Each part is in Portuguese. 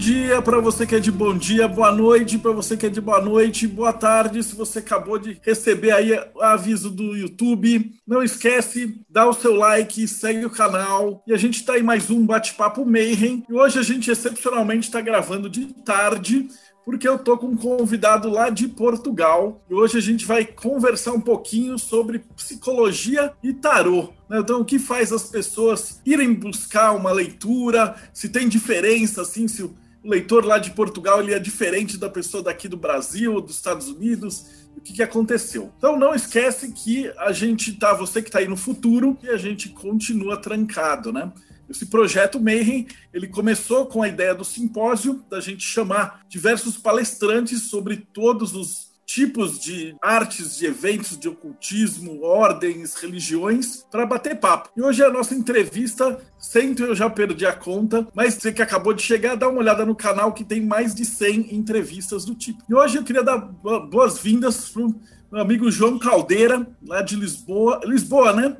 dia para você que é de bom dia, boa noite para você que é de boa noite, boa tarde se você acabou de receber aí o aviso do YouTube. Não esquece, dá o seu like, segue o canal. E a gente está em mais um bate-papo Mayhem. E hoje a gente excepcionalmente está gravando de tarde porque eu tô com um convidado lá de Portugal e hoje a gente vai conversar um pouquinho sobre psicologia e tarô. Né? Então, o que faz as pessoas irem buscar uma leitura? Se tem diferença, assim, se o leitor lá de Portugal ele é diferente da pessoa daqui do Brasil, dos Estados Unidos? O que, que aconteceu? Então, não esquece que a gente tá, você que está aí no futuro, e a gente continua trancado, né? Esse projeto Mayhem, ele começou com a ideia do simpósio, da gente chamar diversos palestrantes sobre todos os tipos de artes, de eventos de ocultismo, ordens, religiões, para bater papo. E hoje é a nossa entrevista, sempre eu já perdi a conta, mas você que acabou de chegar, dá uma olhada no canal que tem mais de 100 entrevistas do tipo. E hoje eu queria dar boas-vindas para o meu amigo João Caldeira, lá de Lisboa. Lisboa, né?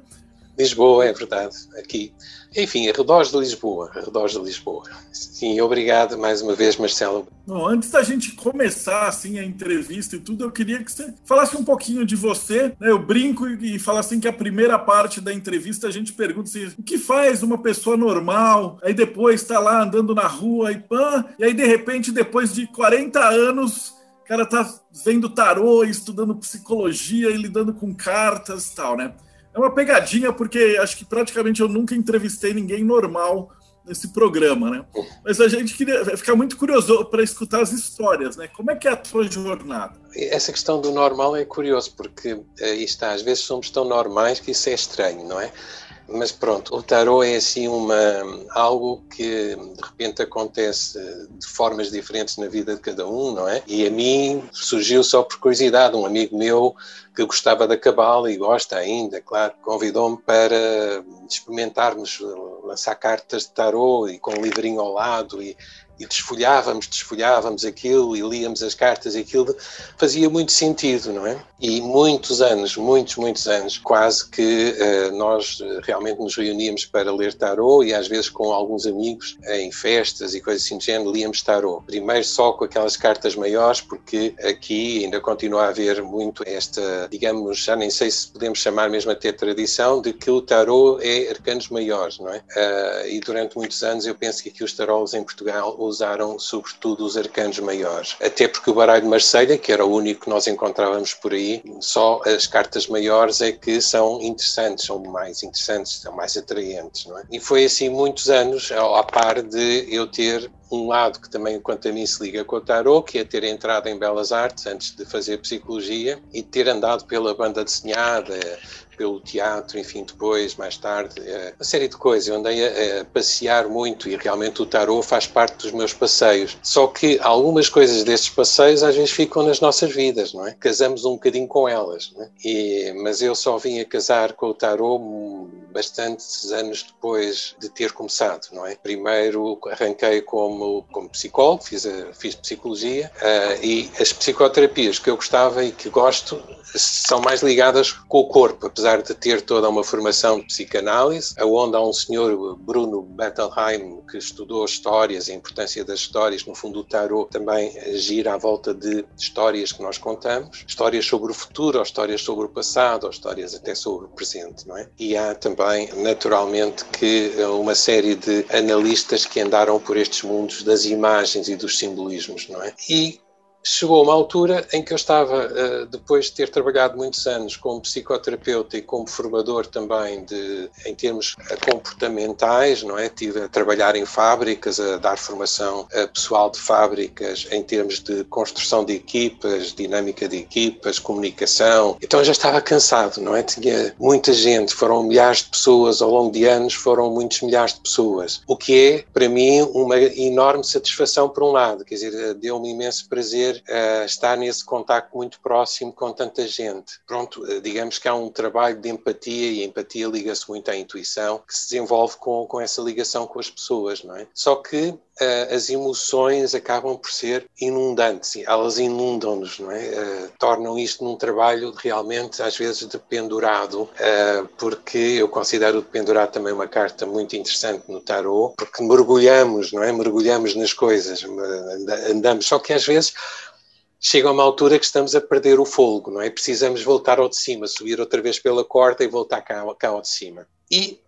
Lisboa, é verdade, aqui. Enfim, arredores de Lisboa, arredores de Lisboa. Sim, obrigado mais uma vez, Marcelo. Bom, antes da gente começar assim a entrevista e tudo, eu queria que você falasse um pouquinho de você. Né? Eu brinco e falo assim que a primeira parte da entrevista a gente pergunta assim, o que faz uma pessoa normal? Aí depois está lá andando na rua e pã, e aí de repente depois de 40 anos o cara tá vendo tarô, estudando psicologia e lidando com cartas e tal, né? É uma pegadinha, porque acho que praticamente eu nunca entrevistei ninguém normal nesse programa, né? Mas a gente queria ficar muito curioso para escutar as histórias, né? Como é que é a tua jornada? Essa questão do normal é curioso, porque aí está, às vezes somos tão normais que isso é estranho, não é? Mas pronto, o tarot é assim uma, algo que de repente acontece de formas diferentes na vida de cada um, não é? E a mim surgiu só por curiosidade. Um amigo meu que gostava da cabala e gosta ainda, claro, convidou-me para experimentarmos lançar cartas de tarot e com um livrinho ao lado e, e desfolhávamos, desfolhávamos aquilo e líamos as cartas e aquilo fazia muito sentido, não é? E muitos anos, muitos, muitos anos, quase que uh, nós realmente nos reuníamos para ler tarot e às vezes com alguns amigos em festas e coisas assim de género líamos tarot. Primeiro só com aquelas cartas maiores, porque aqui ainda continua a haver muito esta, digamos, já nem sei se podemos chamar mesmo até tradição, de que o tarot é arcanos maiores, não é? Uh, e durante muitos anos eu penso que aqui os tarolos em Portugal usaram sobretudo os arcanos maiores. Até porque o baralho de Marselha, que era o único que nós encontrávamos por aí, só as cartas maiores é que são interessantes, são mais interessantes, são mais atraentes, não é? E foi assim muitos anos, a par de eu ter um lado que também, quanto a mim, se liga com o tarot, que é ter entrado em Belas Artes antes de fazer psicologia e ter andado pela banda desenhada, pelo teatro, enfim, depois, mais tarde, é, uma série de coisas. Eu andei a, passear muito e realmente o tarot faz parte dos meus passeios. Só que algumas coisas destes passeios às vezes ficam nas nossas vidas, não é? Casamos um bocadinho com elas, é? E, mas eu só vim a casar com o tarot bastantes anos depois de ter começado, não é? Primeiro arranquei como, como psicólogo, fiz, a, fiz psicologia uh, e as psicoterapias que eu gostava e que gosto são mais ligadas com o corpo, apesar de ter toda uma formação de psicanálise, onde há um senhor, Bruno Bettelheim, que estudou histórias, a importância das histórias, no fundo o tarot também gira à volta de histórias que nós contamos, histórias sobre o futuro, ou histórias sobre o passado, ou histórias até sobre o presente, não é? E há também, naturalmente, que uma série de analistas que andaram por estes mundos das imagens e dos simbolismos, não é? E chegou uma altura em que eu estava, eh, depois de ter trabalhado muitos anos como psicoterapeuta e como formador também de, em termos eh, comportamentais, não é? Tive a trabalhar em fábricas, a dar formação a pessoal de fábricas em termos de construção de equipas, dinâmica de equipas, comunicação. Então já estava cansado, não é? Tinha muita gente, foram milhares de pessoas ao longo de anos, foram muitos milhares de pessoas. O que é, para mim, uma enorme satisfação por um lado, quer dizer, deu-me imenso prazer poder uh, estar nesse contacto muito próximo com tanta gente. Pronto, uh, digamos que há um trabalho de empatia e a empatia liga-se muito à intuição que se desenvolve com, com essa ligação com as pessoas, não é? Só que as emoções acabam por ser inundantes, elas inundam-nos, não é? Uh, tornam isto num trabalho realmente, às vezes, dependurado, uh, porque eu considero o dependurado também uma carta muito interessante no tarot, porque mergulhamos, não é? Mergulhamos nas coisas, andamos, só que às vezes chega a uma altura que estamos a perder o fogo, não é? Precisamos voltar ao de cima, subir outra vez pela corda e voltar cá, cá ao de cima. E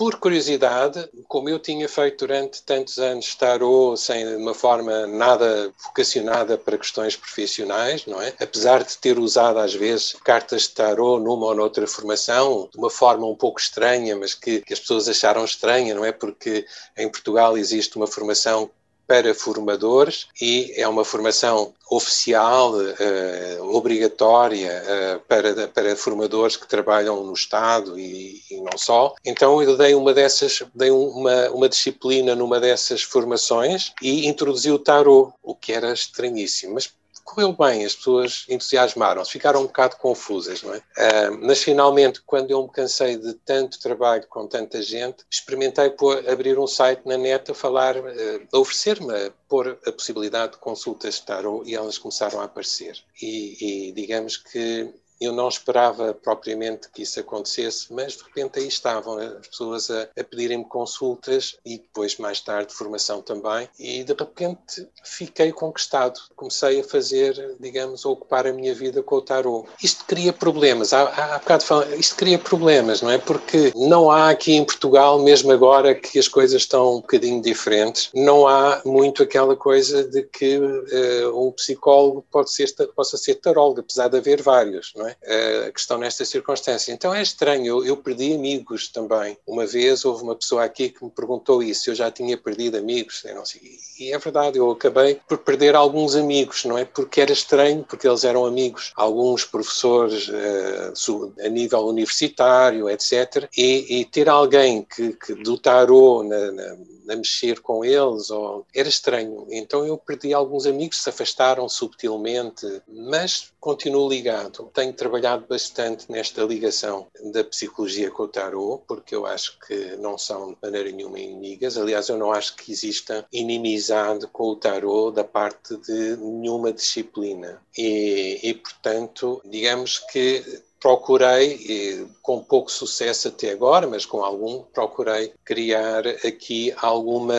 por curiosidade, como eu tinha feito durante tantos anos tarot sem uma forma nada vocacionada para questões profissionais, não é? Apesar de ter usado às vezes cartas de tarot numa ou noutra formação, de uma forma um pouco estranha, mas que, que as pessoas acharam estranha, não é? Porque em Portugal existe uma formação para formadores e é uma formação oficial, uh, obrigatória uh, para, para formadores que trabalham no Estado e, e, não só. Então eu dei uma dessas, dei uma, uma disciplina numa dessas formações e introduzi o tarot, o que era estranhíssimo, mas correu bem, as pessoas entusiasmaram-se, ficaram um bocado confusas, não é? Mas finalmente, quando eu me cansei de tanto trabalho com tanta gente, experimentei por abrir um site na net a falar, uh, a oferecer-me a pôr a possibilidade de consultas de e elas começaram a aparecer. E, e digamos que eu não esperava propriamente que isso acontecesse, mas de repente aí estavam as pessoas a, a pedirem-me consultas e depois, mais tarde, formação também. E de repente fiquei conquistado. Comecei a fazer, digamos, a ocupar a minha vida com o tarot. Isto cria problemas. Há, há, há bocado falam, isto cria problemas, não é? Porque não há aqui em Portugal, mesmo agora que as coisas estão um bocadinho diferentes, não há muito aquela coisa de que uh, um psicólogo pode ser, possa ser tarólogo, apesar de haver vários, não é? É? a questão nesta circunstância. Então é estranho, eu, eu, perdi amigos também. Uma vez houve uma pessoa aqui que me perguntou isso, eu já tinha perdido amigos, não sei, e é verdade, eu acabei por perder alguns amigos, não é? Porque era estranho, porque eles eram amigos, alguns professores uh, a nível universitário, etc. E, e ter alguém que, que do tarô na, na mexer com eles, ou... era estranho. Então eu perdi alguns amigos, se afastaram subtilmente, mas continuo ligado. Tenho trabalhado bastante nesta ligação da psicologia com o tarot, porque eu acho que não são de maneira nenhuma inimigas. Aliás, eu não acho que exista inimizade com o tarot da parte de nenhuma disciplina. E, e portanto, digamos que procurei, com pouco sucesso até agora, mas com algum, procurei criar aqui alguma,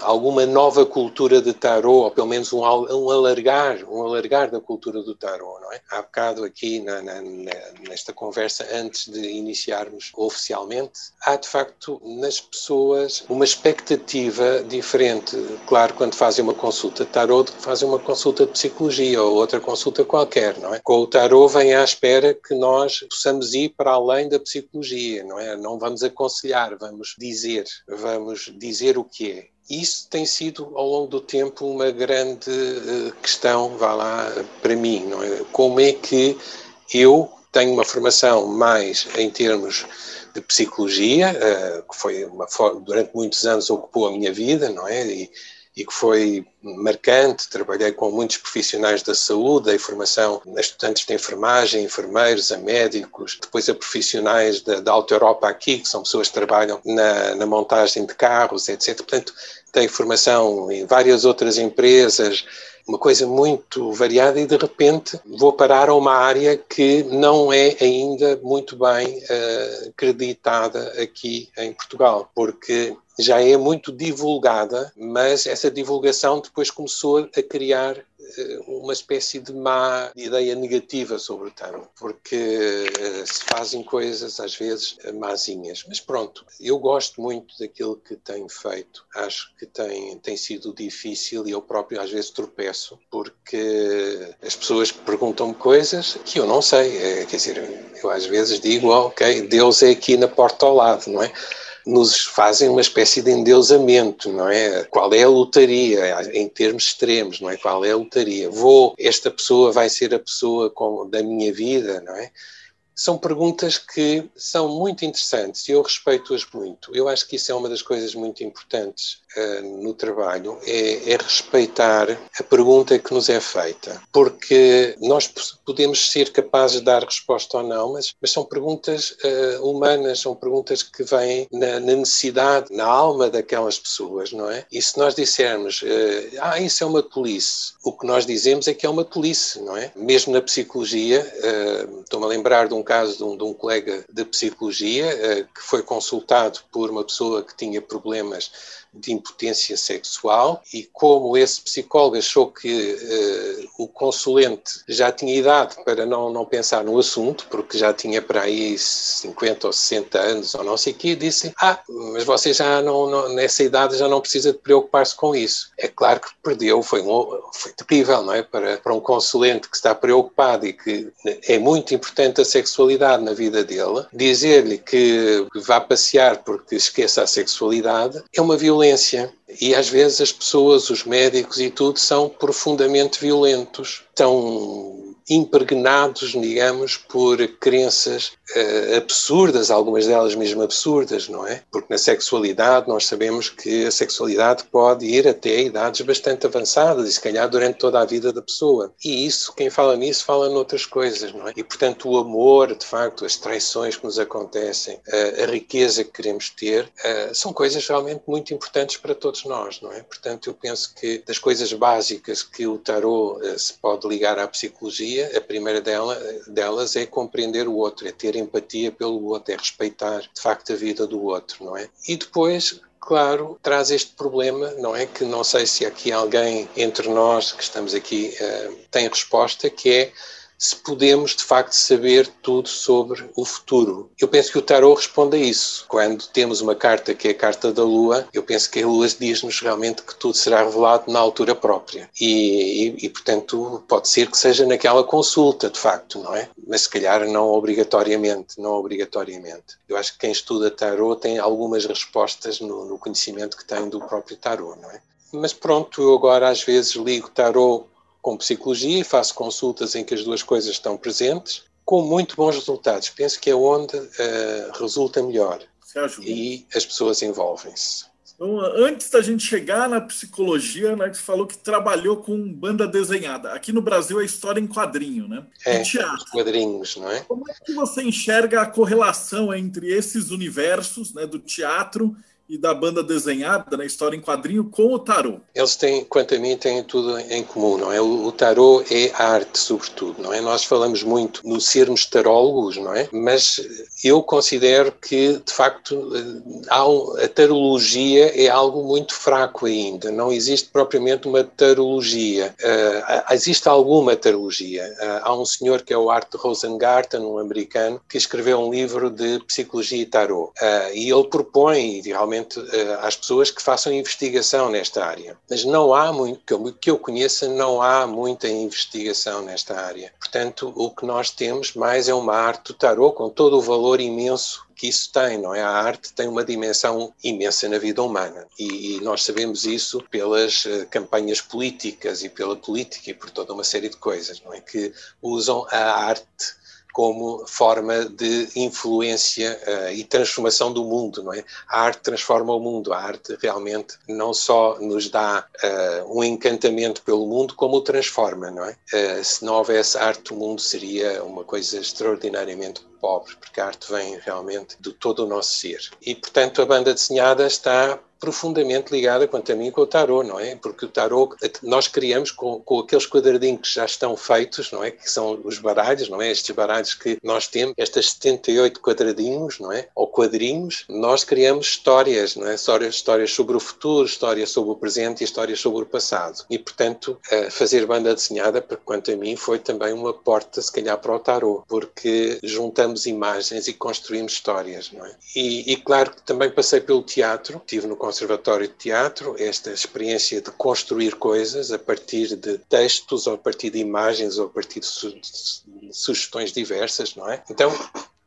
alguma nova cultura de tarot, ou pelo menos um, um alargar, um alargar da cultura do tarot, não é? Há bocado aqui na, na, nesta conversa, antes de iniciarmos oficialmente, há de facto nas pessoas uma expectativa diferente. Claro, quando fazem uma consulta de tarot, fazem uma consulta de psicologia ou outra consulta qualquer, não é? Com o tarot vem à espera que nós nós possamos ir para além da psicologia, não é? Não vamos aconselhar, vamos dizer, vamos dizer o que é. Isso tem sido ao longo do tempo uma grande uh, questão, vá lá, para mim, não é? Como é que eu tenho uma formação mais em termos de psicologia, uh, que foi uma, durante muitos anos ocupou a minha vida, não é? E, e que foi marcante. Trabalhei com muitos profissionais da saúde, dei formação a estudantes de enfermagem, enfermeiros, a médicos, depois a profissionais da, da Alta Europa aqui, que são pessoas que trabalham na, na montagem de carros, etc. Portanto, dei formação em várias outras empresas, uma coisa muito variada e de repente vou parar a uma área que não é ainda muito bem uh, acreditada aqui em Portugal, porque já é muito divulgada, mas essa divulgação depois começou a criar eh, uma espécie de má ideia negativa sobre o tarot, porque uh, se fazem coisas às vezes mazinhas. Mas pronto, eu gosto muito daquilo que tenho feito. Acho que tem, tem sido difícil e eu próprio às vezes tropeço, porque as pessoas perguntam-me coisas que eu não sei. É, quer dizer, eu às vezes digo, ok, Deus é aqui na porta ao lado, não é? Nos fazem uma espécie de endeusamento, não é? Qual é a lotaria, em termos extremos, não é? Qual é a lotaria? Vou, esta pessoa vai ser a pessoa com, da minha vida, não é? São perguntas que são muito interessantes e eu respeito-as muito. Eu acho que isso é uma das coisas muito importantes uh, no trabalho, é, é, respeitar a pergunta que nos é feita, porque nós podemos ser capazes de dar resposta ou não, mas, mas são perguntas uh, humanas, são perguntas que vêm na, na, necessidade, na alma daquelas pessoas, não é? E se nós dissermos, uh, ah, isso é uma tolice, o que nós dizemos é que é uma tolice, não é? Mesmo na psicologia, estou-me a lembrar de um caso de um, de um colega de psicologia que foi consultado por uma pessoa que tinha problemas de impotência sexual e como esse psicólogo achou que uh, o consulente já tinha idade para não, não pensar no assunto, porque já tinha para aí 50 ou 60 anos ou não sei o quê, disse, ah, mas você já não, não, nessa idade já não precisa de preocupar-se com isso. É claro que perdeu, foi, um, foi terrível, não é? Para, para um consulente que está preocupado e que é muito importante a sexualidade na vida dele, dizer-lhe que vá passear porque esqueça a sexualidade é uma violência. E às vezes as pessoas, os médicos e tudo, são profundamente violentos. Estão impregnados, digamos, por crenças uh, absurdas, algumas delas mesmo absurdas, não é? Porque na sexualidade nós sabemos que a sexualidade pode ir até idades bastante avançadas e se calhar durante toda a vida da pessoa. E isso, quem fala nisso, fala noutras coisas, não é? E portanto o amor, de facto, as traições que nos acontecem, a riqueza que queremos ter, uh, são coisas realmente muito importantes para todos nós, não é? Portanto, eu penso que das coisas básicas que o tarot se pode ligar à psicologia a primeira dela, delas é compreender o outro, é ter empatia pelo outro, é respeitar de facto a vida do outro, não é? E depois claro, traz este problema, não é? Que não sei se aqui alguém entre nós que estamos aqui uh, tem resposta, que é se podemos de facto saber tudo sobre o futuro. Eu penso que o tarot responde a isso. Quando temos uma carta que é a carta da Lua, eu penso que a Lua diz-nos realmente que tudo será revelado na altura própria. E, e, e, portanto, pode ser que seja naquela consulta, de facto, não é? Mas se calhar não obrigatoriamente, não obrigatoriamente. Eu acho que quem estuda tarot tem algumas respostas no, no conhecimento que tem do próprio tarot, não é? Mas pronto, eu agora às vezes ligo tarot com psicologia e faço consultas em que as duas coisas estão presentes, com muito bons resultados. Penso que é onde uh, resulta melhor. E as pessoas envolvem-se. Então, antes da gente chegar na psicologia, né, você falou que trabalhou com banda desenhada. Aqui no Brasil é história em quadrinho, né? É, teatro. quadrinhos, não é? Como é que você enxerga a correlação entre esses universos, né, do teatro e da banda desenhada na história em quadrinho com o tarô. Eles têm, quanto a mim, têm tudo em comum, não é? O, tarô é arte, sobretudo, não é? Nós falamos muito no sermos tarólogos, não é? Mas eu considero que, de facto, um, a tarologia é algo muito fraco ainda. Não existe propriamente uma tarologia. Uh, existe alguma tarologia. Uh, há um senhor que é o Art Rosengarten, um americano, que escreveu um livro de psicologia e tarô. Uh, e ele propõe, realmente, uh, às pessoas que façam investigação nesta área. Mas não há muito, que eu, conheça, não há muita investigação nesta área. Portanto, o que nós temos mais é uma arte do tarot com todo o valor imenso que isso tem, não é? A arte tem uma dimensão imensa na vida humana e, e nós sabemos isso pelas uh, campanhas políticas e pela política e por toda uma série de coisas, não é? Que usam a arte como forma de influência uh, e transformação do mundo, não é? A arte transforma o mundo, a arte realmente não só nos dá uh, um encantamento pelo mundo, como o transforma, não é? Uh, se não houvesse arte, o mundo seria uma coisa extraordinariamente pobre, porque a arte vem realmente de todo o nosso ser. E, portanto, a banda desenhada está profundamente ligada, quanto a mim, com o tarot, não é? Porque o tarot nós criamos com, com aqueles quadradinhos que já estão feitos, não é? Que são os baralhos, não é? Estes baralhos que nós temos, estas 78 quadradinhos, não é? Ou quadrinhos, nós criamos histórias, não é? Histórias, histórias sobre o futuro, histórias sobre o presente e histórias sobre o passado. E, portanto, fazer banda desenhada, quanto a mim, foi também uma porta, se calhar, para o tarot, porque juntamos imagens e construímos histórias, não é? E, e claro que também passei pelo teatro, estive no Conservatório de Teatro, esta experiência de construir coisas a partir de textos, ou a partir de imagens, ou a partir de, su de sugestões diversas, não é? Então,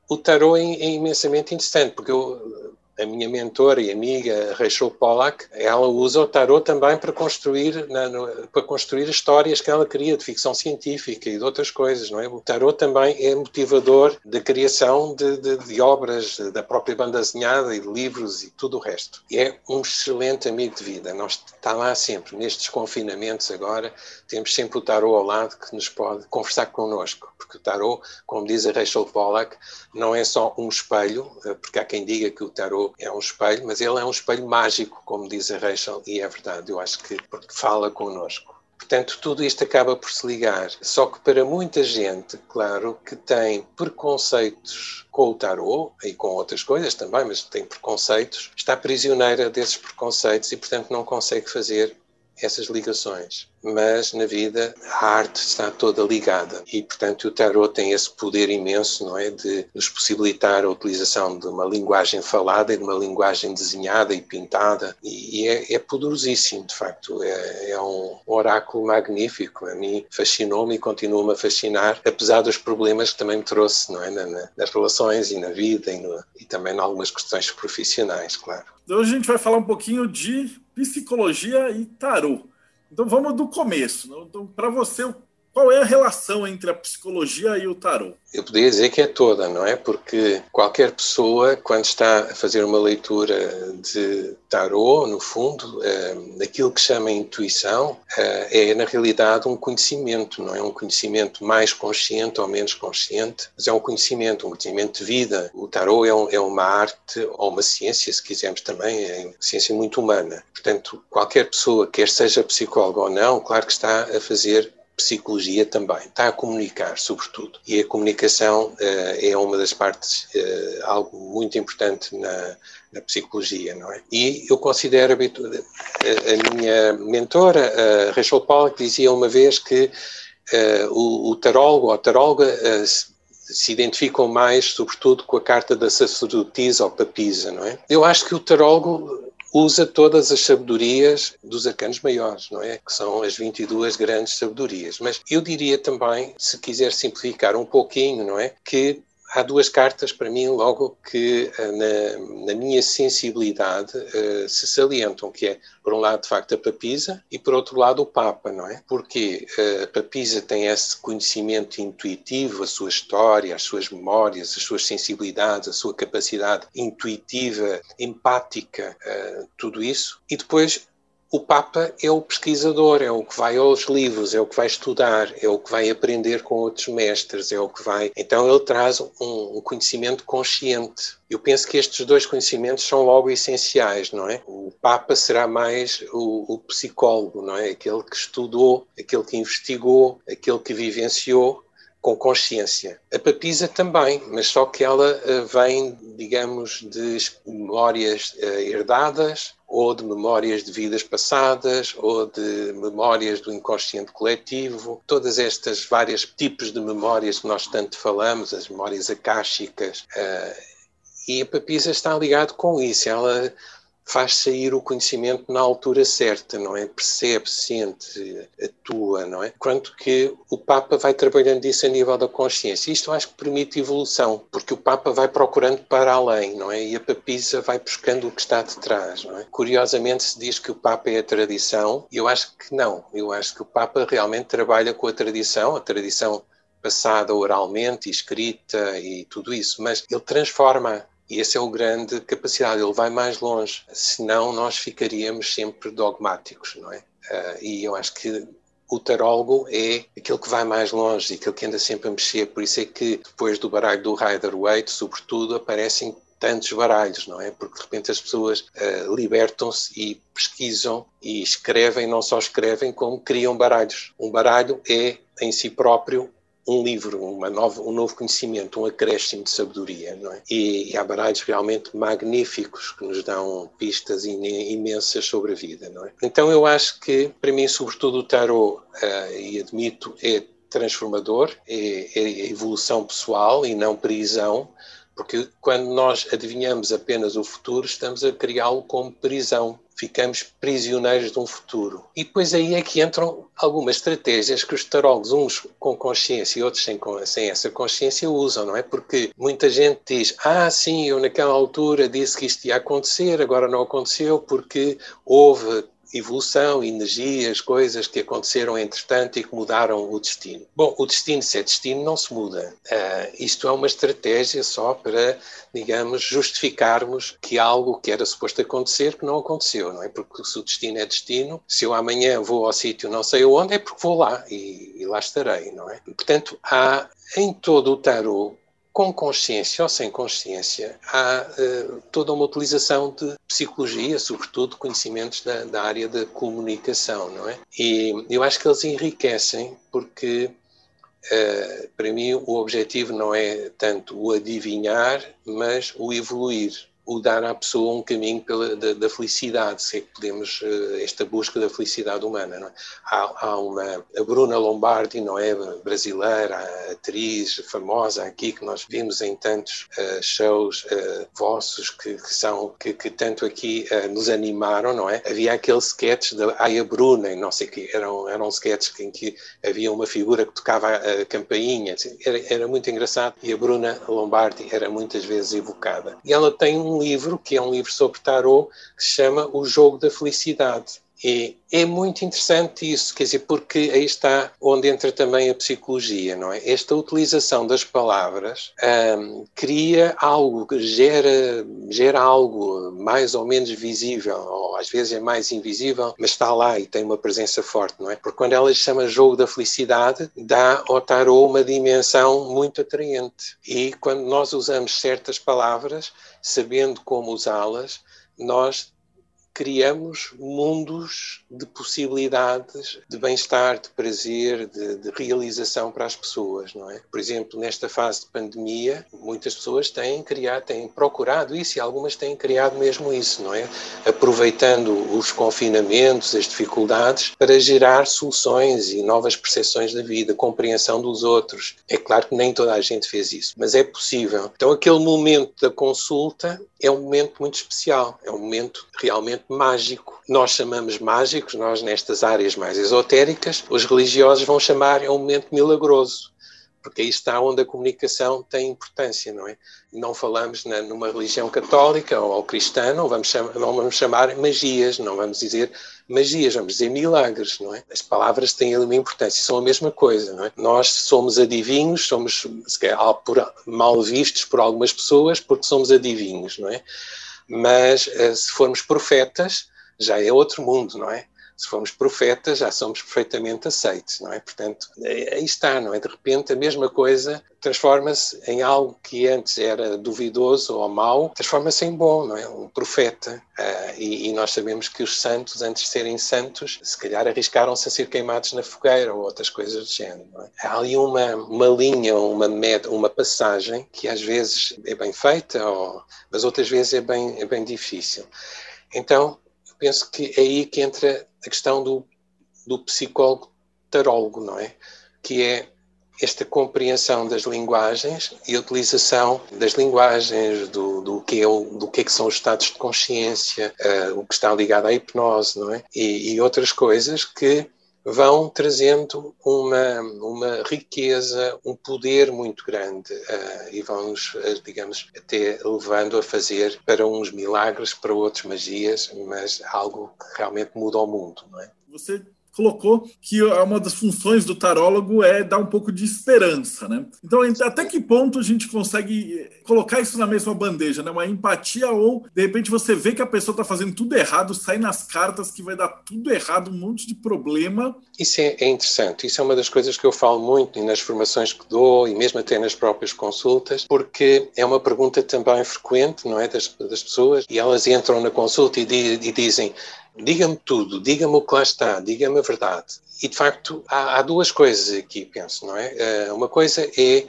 o tarot é, é, imensamente interessante, porque eu a minha mentora e amiga Rachel Pollack, ela usa o tarot também para construir, na, no, para construir histórias que ela cria de ficção científica e de outras coisas, não é? O tarot também é motivador da criação de, de, de obras, da própria banda desenhada e de livros e tudo o resto. É um excelente amigo de vida. Nós está lá sempre, nestes confinamentos agora, temos sempre o tarot ao lado que nos pode conversar connosco, porque o tarot, como diz a Rachel Pollack, não é só um espelho, eh, porque há quem diga que o tarot é um espelho, mas ele é um espelho mágico, como diz a Rachel, e é verdade, eu acho que porque fala connosco. Portanto, tudo isto acaba por se ligar. Só que para muita gente, claro, que tem preconceitos com o tarot e com outras coisas também, mas tem preconceitos, está prisioneira desses preconceitos e, portanto, não consegue fazer essas ligações. Mas na vida a arte está toda ligada e, portanto, o tarot tem esse poder imenso, não é, de nos possibilitar a utilização de uma linguagem falada e de uma linguagem desenhada e pintada e, e é, é, poderosíssimo, de facto. É, é, um oráculo magnífico. A mim fascinou-me e continua-me a fascinar, apesar dos problemas que também me trouxe, não é, na, na, nas relações e na vida e, no, e também em algumas questões profissionais, claro. Hoje a gente vai falar um pouquinho de psicologia e tarô. Então vamos do começo. Então, para você, qual é a relação entre a psicologia e o tarô? Eu poderia dizer que é toda, não é? Porque qualquer pessoa, quando está a fazer uma leitura de tarô, no fundo, é, aquilo que chama intuição é, é, na realidade, um conhecimento, não é? Um conhecimento mais consciente ou menos consciente, mas é um conhecimento, um conhecimento de vida. O tarô é, um, é uma arte ou uma ciência, se quisermos também, é uma ciência muito humana. Portanto, qualquer pessoa, quer seja psicólogo ou não, claro que está a fazer psicologia também, está a comunicar, sobretudo. E a comunicação uh, é uma das partes, uh, algo muito importante na, na, psicologia, não é? E eu considero, a, a minha mentora, a Rachel Pollack, dizia uma vez que uh, o, o tarólogo ou a taróloga se identificam mais, sobretudo, com a carta da sacerdotisa ou papisa, não é? Eu acho que o tarólogo usa todas as sabedorias dos arcanos maiores, não é? Que são as 22 grandes sabedorias. Mas eu diria também, se quiser simplificar um pouquinho, não é? Que há duas cartas para mim logo que eh, na, na minha sensibilidade uh, se salientam, que é por um lado de facto a papisa e por outro lado o Papa, não é? Porque uh, a papisa tem esse conhecimento intuitivo, a sua história, as suas memórias, as suas sensibilidades, a sua capacidade intuitiva, empática, uh, tudo isso, e depois o Papa é o pesquisador, é o que vai aos livros, é o que vai estudar, é o que vai aprender com outros mestres, é o que vai. Então ele traz um, um conhecimento consciente. Eu penso que estes dois conhecimentos são logo essenciais, não é? O Papa será mais o, o psicólogo, não é? Aquele que estudou, aquele que investigou, aquele que vivenciou com consciência. A papisa também, mas só que ela uh, vem, digamos, de memórias uh, herdadas ou de memórias de vidas passadas ou de memórias do inconsciente coletivo. Todas estas várias tipos de memórias que nós tanto falamos, as memórias akáshicas, uh, e a papisa está ligado com isso. Ela faz sair o conhecimento na altura certa, não é? Percebe, sente, atua, não é? Quanto que o Papa vai trabalhando isso a nível da consciência. Isto acho que permite evolução, porque o Papa vai procurando para além, não é? E a papisa vai buscando o que está de trás, não é? Curiosamente se diz que o Papa é a tradição, e eu acho que não. Eu acho que o Papa realmente trabalha com a tradição, a tradição passada oralmente, escrita e tudo isso, mas ele transforma e esse é o grande capacidade, ele vai mais longe, senão nós ficaríamos sempre dogmáticos, não é? Uh, e eu acho que o tarólogo é aquele que vai mais longe e aquele que anda sempre a mexer, por isso é que depois do baralho do Rider-Waite, sobretudo, aparecem tantos baralhos, não é? Porque de repente as pessoas uh, libertam-se e pesquisam e escrevem, não só escrevem, como criam baralhos. Um baralho é em si próprio um livro, uma nova, um novo conhecimento, um acréscimo de sabedoria, não é? E, e há baralhos realmente magníficos que nos dão pistas imensas sobre a vida, não é? Então eu acho que, para mim, sobretudo o tarot, uh, e admito, é transformador, é, é evolução pessoal e não prisão, porque quando nós adivinhamos apenas o futuro, estamos a criá-lo como prisão. Ficamos prisioneiros de um futuro. E depois aí é que entram algumas estratégias que os tarólogos, uns com consciência e outros sem, sem essa consciência, usam, não é? Porque muita gente diz: Ah, sim, eu naquela altura disse que isto ia acontecer, agora não aconteceu porque houve evolução, energias, coisas que aconteceram entretanto e que mudaram o destino. Bom, o destino, se é destino, não se muda. Uh, isto é uma estratégia só para, digamos, justificarmos que algo que era suposto acontecer que não aconteceu, não é? Porque se o destino é destino, se eu amanhã vou ao sítio não sei onde, é porque vou lá e, e lá estarei, não é? Portanto, há em todo o tarot com consciência ou sem consciência, há uh, toda uma utilização de psicologia, sobretudo conhecimentos da, da, área da comunicação, não é? E eu acho que eles enriquecem porque, uh, para mim, o objetivo não é tanto o adivinhar, mas o evoluir o dar à pessoa um caminho pela, da, da felicidade, se é que podemos, uh, esta busca da felicidade humana. É? há, há, uma, a Bruna Lombardi, não é? Brasileira, atriz famosa aqui, que nós vimos em tantos uh, shows uh, vossos que, que, são, que, que tanto aqui nos animaram, não é? Havia aquele sketch da Aya Bruna, e não sei o que, eram, eram sketches em que havia uma figura que tocava a campainha, assim, era, era muito engraçado, e a Bruna Lombardi era muitas vezes evocada. E ela tem um livro, que é um livro sobre tarot, que se chama O Jogo da Felicidade. E é muito interessante isso, quer dizer, porque aí está onde entra também a psicologia, não é? Esta utilização das palavras um, cria algo, gera, gera algo mais ou menos visível, ou às vezes é mais invisível, mas está lá e tem uma presença forte, não é? Porque quando ela chama jogo da felicidade, dá ao tarot uma dimensão muito atraente. E quando nós usamos certas palavras, sabendo como usá-las, nós criamos mundos de possibilidades de bem-estar, de prazer, de, de, realização para as pessoas, não é? Por exemplo, nesta fase de pandemia, muitas pessoas têm criado, têm procurado isso e algumas têm criado mesmo isso, não é? Aproveitando os confinamentos, as dificuldades, para gerar soluções e novas percepções da vida, compreensão dos outros. É claro que nem toda a gente fez isso, mas é possível. Então, aquele momento da consulta é um momento muito especial, é um momento realmente mágico. Nós chamamos mágicos, nós nestas áreas mais esotéricas, os religiosos vão chamar é um momento milagroso, porque aí está onde a comunicação tem importância, não é? Não falamos na, numa religião católica ou cristã, não vamos, chamar, não vamos chamar magias, não vamos dizer magias, vamos dizer milagres, não é? As palavras têm ali uma importância, são a mesma coisa, não é? Nós somos adivinhos, somos mal vistos por algumas pessoas porque somos adivinhos, não é? Mas eh, se formos profetas, já é outro mundo, não é? Se formos profetas, já somos perfeitamente aceitos, não é? Portanto, aí está, não é? De repente, a mesma coisa transforma-se em algo que antes era duvidoso ou mau, transforma-se em bom, não é? Um profeta. Uh, e, e, nós sabemos que os santos, antes de serem santos, se calhar arriscaram-se a ser queimados na fogueira ou outras coisas do género. É? Há ali uma, uma linha, uma, med, uma passagem que às vezes é bem feita, ou, mas outras vezes é bem, é bem difícil. Então, penso que é aí que entra a questão do, do psicólogo tarólogo, não é? Que é esta compreensão das linguagens e a utilização das linguagens, do, do, que, é do que, é que são os estados de consciência, uh, o que está ligado à hipnose, não é? E, e outras coisas que vão trazendo uma, uma riqueza, um poder muito grande uh, e vão-nos, uh, digamos, até levando a fazer para uns milagres, para outros magias, mas algo que realmente muda o mundo, não é? Você colocou que uma das funções do tarólogo é dar um pouco de esperança, né? Então, até que ponto a gente consegue eh, colocar isso na mesma bandeja, né? Uma empatia ou, de repente, você vê que a pessoa está fazendo tudo errado, sai nas cartas que vai dar tudo errado, um monte de problema. Isso é, é interessante. Isso é uma das coisas que eu falo muito nas formações que dou e mesmo até nas próprias consultas, porque é uma pergunta também frequente, não é, das, das pessoas, e elas entram na consulta e, di, e dizem diga-me tudo, diga-me o que lá está, diga-me a verdade. E de facto há, há, duas coisas aqui, penso, não é? Uh, uma coisa é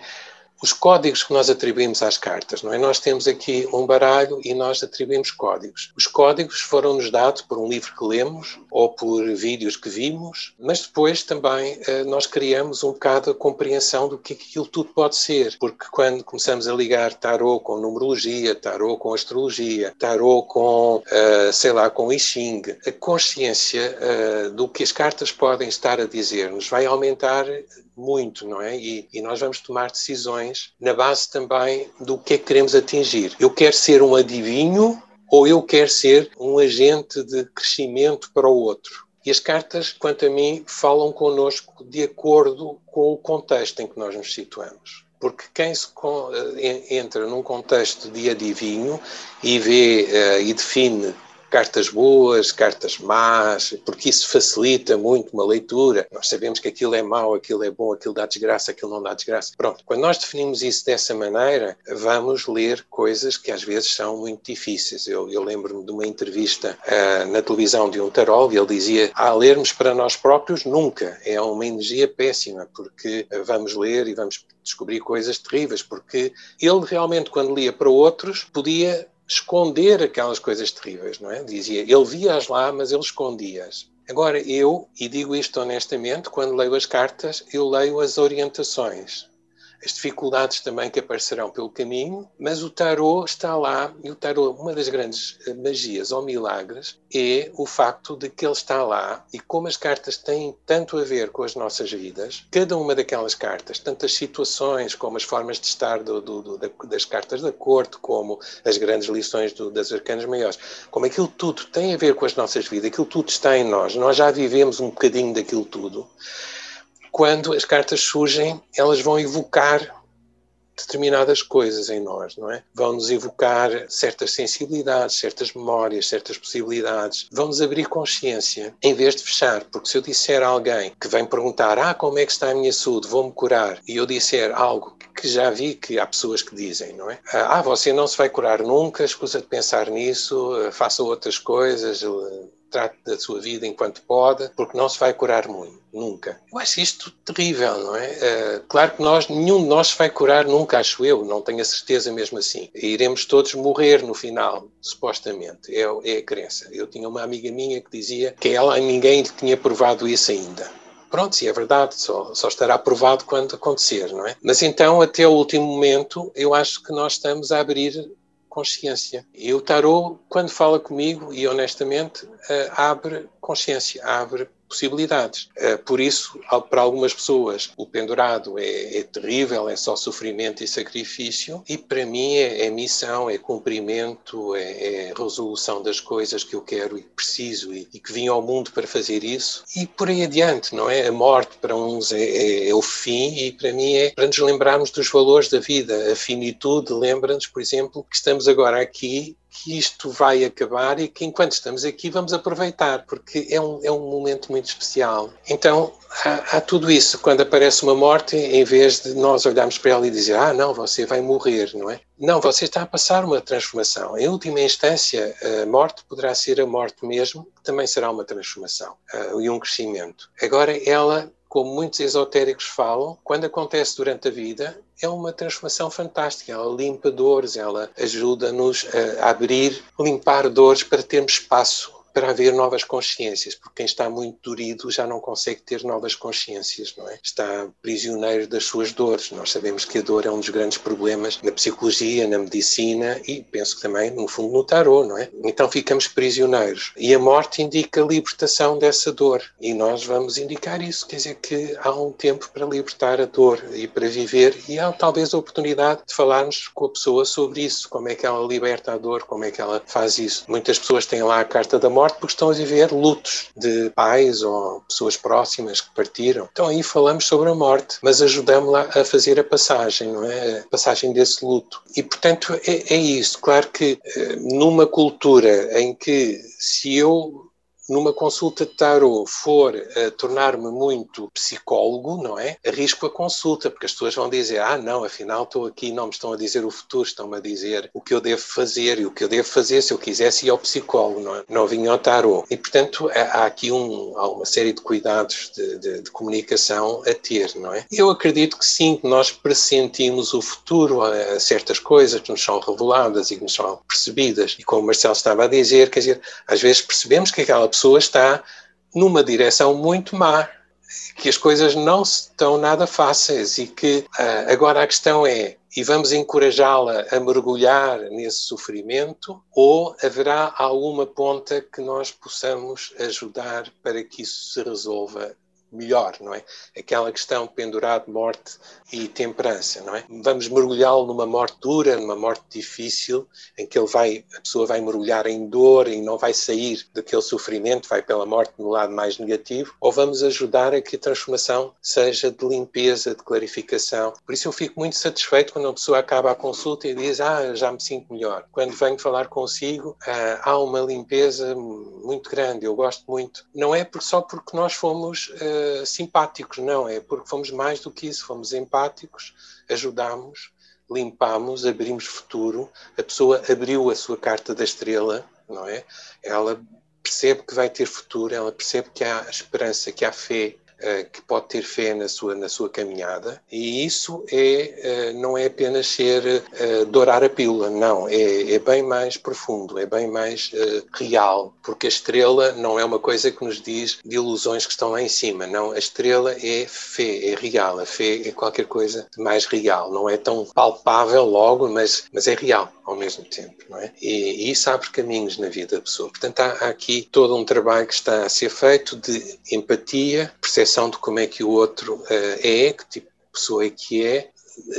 os códigos que nós atribuímos às cartas, não é? Nós temos aqui um baralho e nós atribuímos códigos. Os códigos foram-nos dados por um livro que lemos ou por vídeos que vimos, mas depois também eh, nós criamos um bocado a compreensão do que aquilo tudo pode ser, porque quando começamos a ligar tarô com numerologia, tarô com astrologia, tarô com, uh, sei lá, com I Ching, a consciência uh, do que as cartas podem estar a dizer-nos vai aumentar muito, não é? E, e, nós vamos tomar decisões na base também do que é que queremos atingir. Eu quero ser um adivinho ou eu quero ser um agente de crescimento para o outro? E as cartas, quanto a mim, falam connosco de acordo com o contexto em que nós nos situamos. Porque quem se eh, entra num contexto de adivinho e vê uh, e define cartas boas, cartas más, porque isso facilita muito uma leitura. Nós sabemos que aquilo é mau, aquilo é bom, aquilo dá desgraça, aquilo não dá desgraça. Pronto, quando nós definimos isso dessa maneira, vamos ler coisas que às vezes são muito difíceis. Eu, eu lembro-me de uma entrevista uh, na televisão de um tarol e ele dizia: a lermos para nós próprios, nunca. É uma energia péssima, porque vamos ler e vamos descobrir coisas terríveis, porque ele realmente, quando lia para outros, podia esconder aquelas coisas terríveis, não é? Dizia, ele via-as lá, mas ele escondia-as. Agora, eu, e digo isto honestamente, quando leio as cartas, eu leio as orientações as dificuldades também que aparecerão pelo caminho, mas o tarô está lá e o tarô, uma das grandes eh, magias ou milagres é o facto de que ele está lá e como as cartas têm tanto a ver com as nossas vidas, cada uma daquelas cartas, tantas situações como as formas de estar do, do, do, das cartas da corte, como as grandes lições das arcanas maiores, como aquilo tudo tem a ver com as nossas vidas, aquilo tudo está em nós, nós já vivemos um bocadinho daquilo tudo quando as cartas surgem, elas vão evocar determinadas coisas em nós, não é? Vão-nos evocar certas sensibilidades, certas memórias, certas possibilidades. Vão-nos abrir consciência em vez de fechar. Porque se eu disser a alguém que vem perguntar ah, como é que está a minha saúde, vou-me curar, e eu disser algo que já vi que há pessoas que dizem, não é? Ah, você não se vai curar nunca, escusa de pensar nisso, faça outras coisas, trate da sua vida enquanto pode, porque não se vai curar muito, nunca. Eu acho isto terrível, não é? Uh, claro que nós, nenhum de nós se vai curar nunca, acho eu, não tenho a certeza mesmo assim. Iremos todos morrer no final, supostamente, é, é a crença. Eu tinha uma amiga minha que dizia que ela, ninguém lhe tinha provado isso ainda. Pronto, se é verdade, só, só estará provado quando acontecer, não é? Mas então, até o último momento, eu acho que nós estamos a abrir consciência. E o tarot, quando fala comigo, e honestamente, eh, abre consciência, abre possibilidades. Eh, por isso, para algumas pessoas, o pendurado é, é terrível, é só sofrimento e sacrifício, e para mim é, é missão, é cumprimento, é, é, resolução das coisas que eu quero e preciso e, e, que vim ao mundo para fazer isso. E por aí adiante, não é? A morte para uns é, é, é o fim e para mim é para nos lembrarmos dos valores da vida. A finitude lembra-nos, por exemplo, que estamos agora aqui que isto vai acabar e que enquanto estamos aqui vamos aproveitar, porque é um, é um momento muito especial. Então, há, há, tudo isso. Quando aparece uma morte, em vez de nós olharmos para ela e dizer, ah, não, você vai morrer, não é? Não, você está a passar uma transformação. Em última instância, a morte poderá ser a morte mesmo, que também será uma transformação uh, e um crescimento. Agora, ela como muitos esotéricos falam, quando acontece durante a vida, é uma transformação fantástica. Ela limpa dores, ela ajuda-nos a abrir, limpar dores para termos espaço para haver novas consciências, porque quem está muito dorido já não consegue ter novas consciências, não é? Está prisioneiro das suas dores. Nós sabemos que a dor é um dos grandes problemas na psicologia, na medicina e penso que também, no fundo, no tarô, não é? Então ficamos prisioneiros. E a morte indica a libertação dessa dor. E nós vamos indicar isso, quer dizer que há um tempo para libertar a dor e para viver, e há talvez a oportunidade de falarmos com a pessoa sobre isso, como é que ela liberta a dor, como é que ela faz isso. Muitas pessoas têm lá a carta da morte morte porque estão a viver lutos de pais ou pessoas próximas que partiram. Então aí falamos sobre a morte, mas ajudamos-la a fazer a passagem, não é? A passagem desse luto. E portanto é, é isso. Claro que eh, numa cultura em que se eu numa consulta de tarot for uh, tornar-me muito psicólogo, não é? Arrisco a consulta, porque as pessoas vão dizer: ah, não, afinal estou aqui, não me estão a dizer o futuro, estão-me a dizer o que eu devo fazer e o que eu devo fazer se eu quisesse ir ao psicólogo, não, é? não vinha ao tarot. E, portanto, há aqui um, há uma série de cuidados de, de, de, comunicação a ter, não é? Eu acredito que sim, que nós pressentimos o futuro a certas coisas que nos são reveladas e que nos são percebidas. E como o Marcelo estava a dizer, quer dizer, às vezes percebemos que aquela pessoa está numa direção muito má, que as coisas não estão nada fáceis e que uh, agora a questão é e vamos encorajá-la a mergulhar nesse sofrimento ou haverá alguma ponta que nós possamos ajudar para que isso se resolva melhor, não é? Aquela questão pendurado, morte e temperança, não é? Vamos mergulhá-lo numa morte dura, numa morte difícil, em que ele vai, a pessoa vai mergulhar em dor e não vai sair daquele sofrimento, vai pela morte no lado mais negativo, ou vamos ajudar a que a transformação seja de limpeza, de clarificação. Por isso eu fico muito satisfeito quando a pessoa acaba a consulta e diz, ah, já me sinto melhor. Quando venho falar consigo, ah, há uma limpeza muito grande, eu gosto muito. Não é só porque nós fomos simpáticos, não, é porque fomos mais do que isso, fomos empáticos, ajudamos, limpamos, abrimos futuro, a pessoa abriu a sua carta da estrela, não é? Ela percebe que vai ter futuro, ela percebe que há esperança, que há fé, que pode ter fé na sua, na sua caminhada. E isso é, eh, não é apenas ser uh, dourar a pílula, não, é, é bem mais profundo, é bem mais real, porque a estrela não é uma coisa que nos diz de ilusões que estão lá em cima, não, a estrela é fé, é real, a fé é qualquer coisa mais real, não é tão palpável logo, mas, mas é real ao mesmo tempo, não é? E, e isso abre caminhos na vida da pessoa. Portanto, há, há aqui todo um trabalho que está a ser feito de empatia, percepção percepção de como é que o outro uh, é, que tipo de pessoa é que é,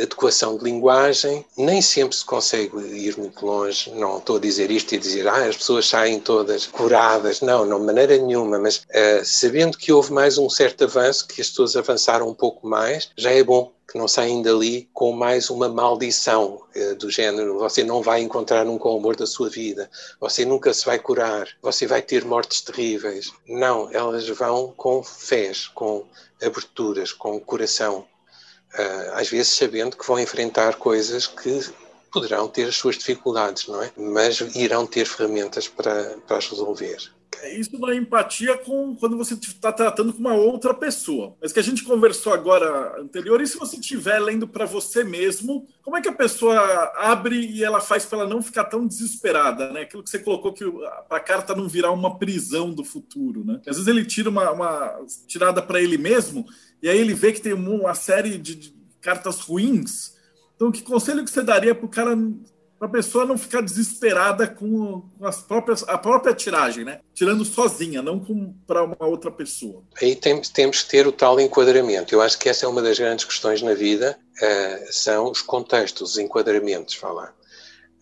adequação de linguagem, nem sempre se consegue ir muito longe. Não estou a dizer isto e dizer, ah, as pessoas saem todas curadas. Não, não, de maneira nenhuma. Mas uh, sabendo que houve mais um certo avanço, que as pessoas avançaram um pouco mais, já é bom não saem dali com mais uma maldição uh, do género. Você não vai encontrar nunca o amor da sua vida. Você nunca se vai curar. Você vai ter mortes terríveis. Não, elas vão com fés, com aberturas, com coração uh, às vezes sabendo que vão enfrentar coisas que poderão ter as suas dificuldades, não é? Mas irão ter ferramentas para, para as resolver. É isso da empatia com quando você está tratando com uma outra pessoa. Mas que a gente conversou agora anterior, e se você estiver lendo para você mesmo, como é que a pessoa abre e ela faz para ela não ficar tão desesperada, né? Aquilo que você colocou que a carta não virar uma prisão do futuro, né? Às vezes ele tira uma, uma tirada para ele mesmo e aí ele vê que tem uma série de, de cartas ruins. Então, que conselho que você daria para o cara, para a pessoa não ficar desesperada com, as próprias, a própria tiragem, né? Tirando sozinha, não para uma outra pessoa. Aí temos, temos que ter o tal enquadramento. Eu acho que essa é uma das grandes questões na vida, uh, são os contextos, os enquadramentos, falar.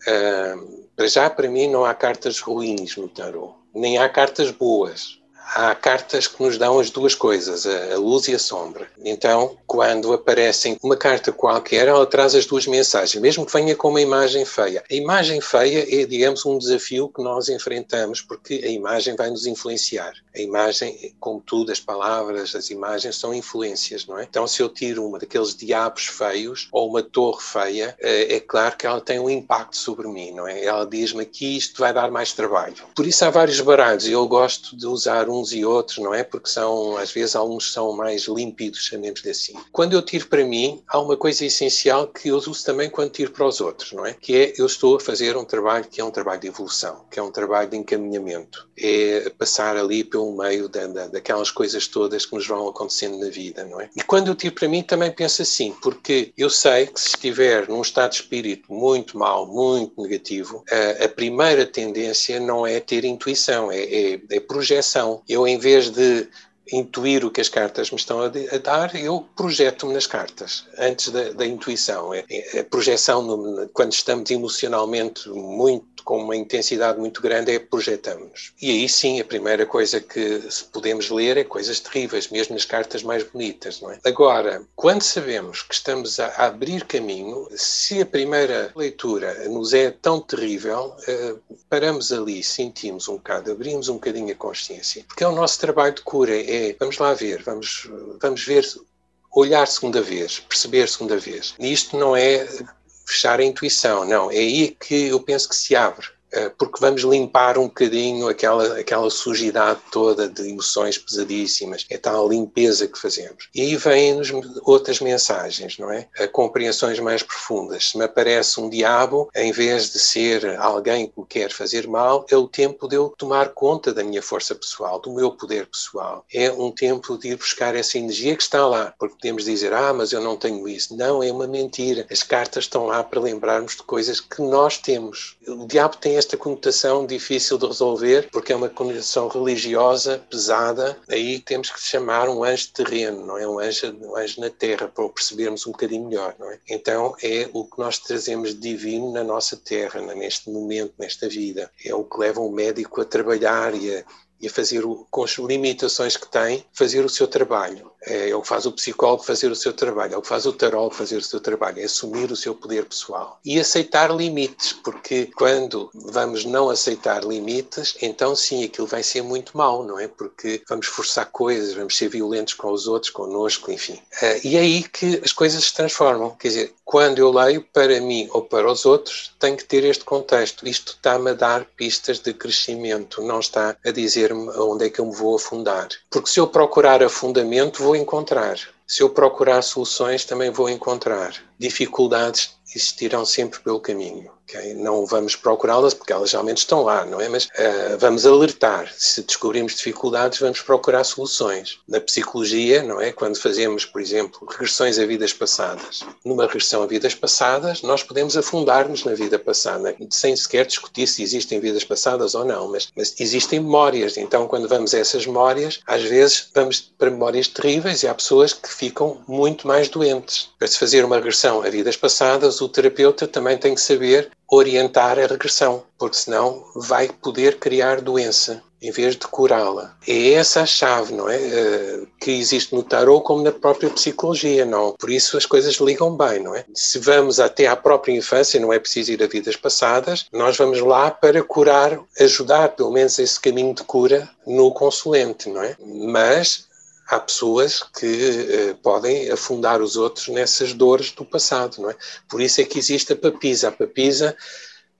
Uh, para já, para mim, não há cartas ruins no tarot, nem há cartas boas há cartas que nos dão as duas coisas, a, luz e a sombra. Então, quando aparecem uma carta qualquer, ela traz as duas mensagens, mesmo que venha com uma imagem feia. A imagem feia é, digamos, um desafio que nós enfrentamos, porque a imagem vai nos influenciar. A imagem, como tudo, as palavras, as imagens são influências, não é? Então, se eu tiro uma daqueles diabos feios ou uma torre feia, é, é claro que ela tem um impacto sobre mim, não é? Ela diz-me que isto vai dar mais trabalho. Por isso há vários baralhos e eu gosto de usar um uns e outros, não é? Porque são, às vezes, alguns são mais límpidos, chamemos-lhe assim. Quando eu tiro para mim, há uma coisa essencial que eu uso também quando tiro para os outros, não é? Que é, eu estou a fazer um trabalho que é um trabalho de evolução, que é um trabalho de encaminhamento. É passar ali pelo meio da, da, daquelas coisas todas que nos vão acontecendo na vida, não é? E quando eu tiro para mim, também penso assim, porque eu sei que se estiver num estado de espírito muito mau, muito negativo, a, a primeira tendência não é ter intuição, é, é, é projeção eu, em vez de intuir o que as cartas me estão a, dar, eu projeto-me nas cartas, antes da, da intuição. É, é a projeção, no, quando estamos emocionalmente muito com uma intensidade muito grande é projetamos-nos. E aí sim, a primeira coisa que podemos ler é coisas terríveis, mesmo nas cartas mais bonitas, não é? Agora, quando sabemos que estamos a abrir caminho, se a primeira leitura nos é tão terrível, eh, paramos ali, sentimos um bocado, abrimos um bocadinho a consciência. Porque é o nosso trabalho de cura, é, vamos lá ver, vamos, vamos ver olhar segunda vez, perceber segunda vez. E isto não é fechar a intuição, não. É aí que eu penso que se abre. Eh, porque vamos limpar um bocadinho aquela, aquela sujidade toda de emoções pesadíssimas, é tal limpeza que fazemos. E aí vêm-nos outras mensagens, não é? A compreensões mais profundas. Se me aparece um diabo, em vez de ser alguém que me quer fazer mal, é o tempo de eu tomar conta da minha força pessoal, do meu poder pessoal. É um tempo de ir buscar essa energia que está lá, porque podemos dizer, ah, mas eu não tenho isso. Não, é uma mentira. As cartas estão lá para lembrarmos de coisas que nós temos. O diabo tem esta conotação difícil de resolver, porque é uma conotação religiosa pesada. Aí temos que chamar um anjo terreno, não é? Um anjo, um anjo na terra, para o percebermos um bocadinho melhor, não é? Então é o que nós trazemos de divino na nossa terra, neste momento, nesta vida. É o que leva um médico a trabalhar e a e a fazer, o, com as limitações que tem, fazer o seu trabalho. É, é o que faz o psicólogo fazer o seu trabalho, é o que faz o tarólogo fazer o seu trabalho, é assumir o seu poder pessoal. E aceitar limites, porque quando vamos não aceitar limites, então sim, aquilo vai ser muito mau, não é? Porque vamos forçar coisas, vamos ser violentos com os outros, connosco, enfim. É, e é aí que as coisas se transformam. Quer dizer, quando eu leio para mim ou para os outros, tenho que ter este contexto. Isto está-me a dar pistas de crescimento, não está a dizer-me onde é que eu me vou afundar. Porque se eu procurar afundamento, vou encontrar. Se eu procurar soluções, também vou encontrar. Dificuldades existirão sempre pelo caminho. Okay? Não vamos procurá-las porque elas realmente estão lá, não é? Mas uh, vamos alertar. Se descobrimos dificuldades, vamos procurar soluções. Na psicologia, não é? Quando fazemos, por exemplo, regressões a vidas passadas. Numa regressão a vidas passadas, nós podemos afundar-nos na vida passada, sem sequer discutir se existem vidas passadas ou não, mas, mas existem memórias. Então, quando vamos a essas memórias, às vezes vamos para memórias terríveis e há pessoas que ficam muito mais doentes. Para se fazer uma regressão a vidas passadas, o terapeuta também tem que saber orientar a regressão, porque senão vai poder criar doença em vez de curá-la. É essa a chave, não é? Uh, que existe no tarot como na própria psicologia, não? Por isso as coisas ligam bem, não é? Se vamos até à própria infância, não é preciso ir a vidas passadas, nós vamos lá para curar, ajudar pelo menos esse caminho de cura no consulente, não é? Mas há pessoas que uh, podem afundar os outros nessas dores do passado, não é? Por isso é que existe a papisa. A papisa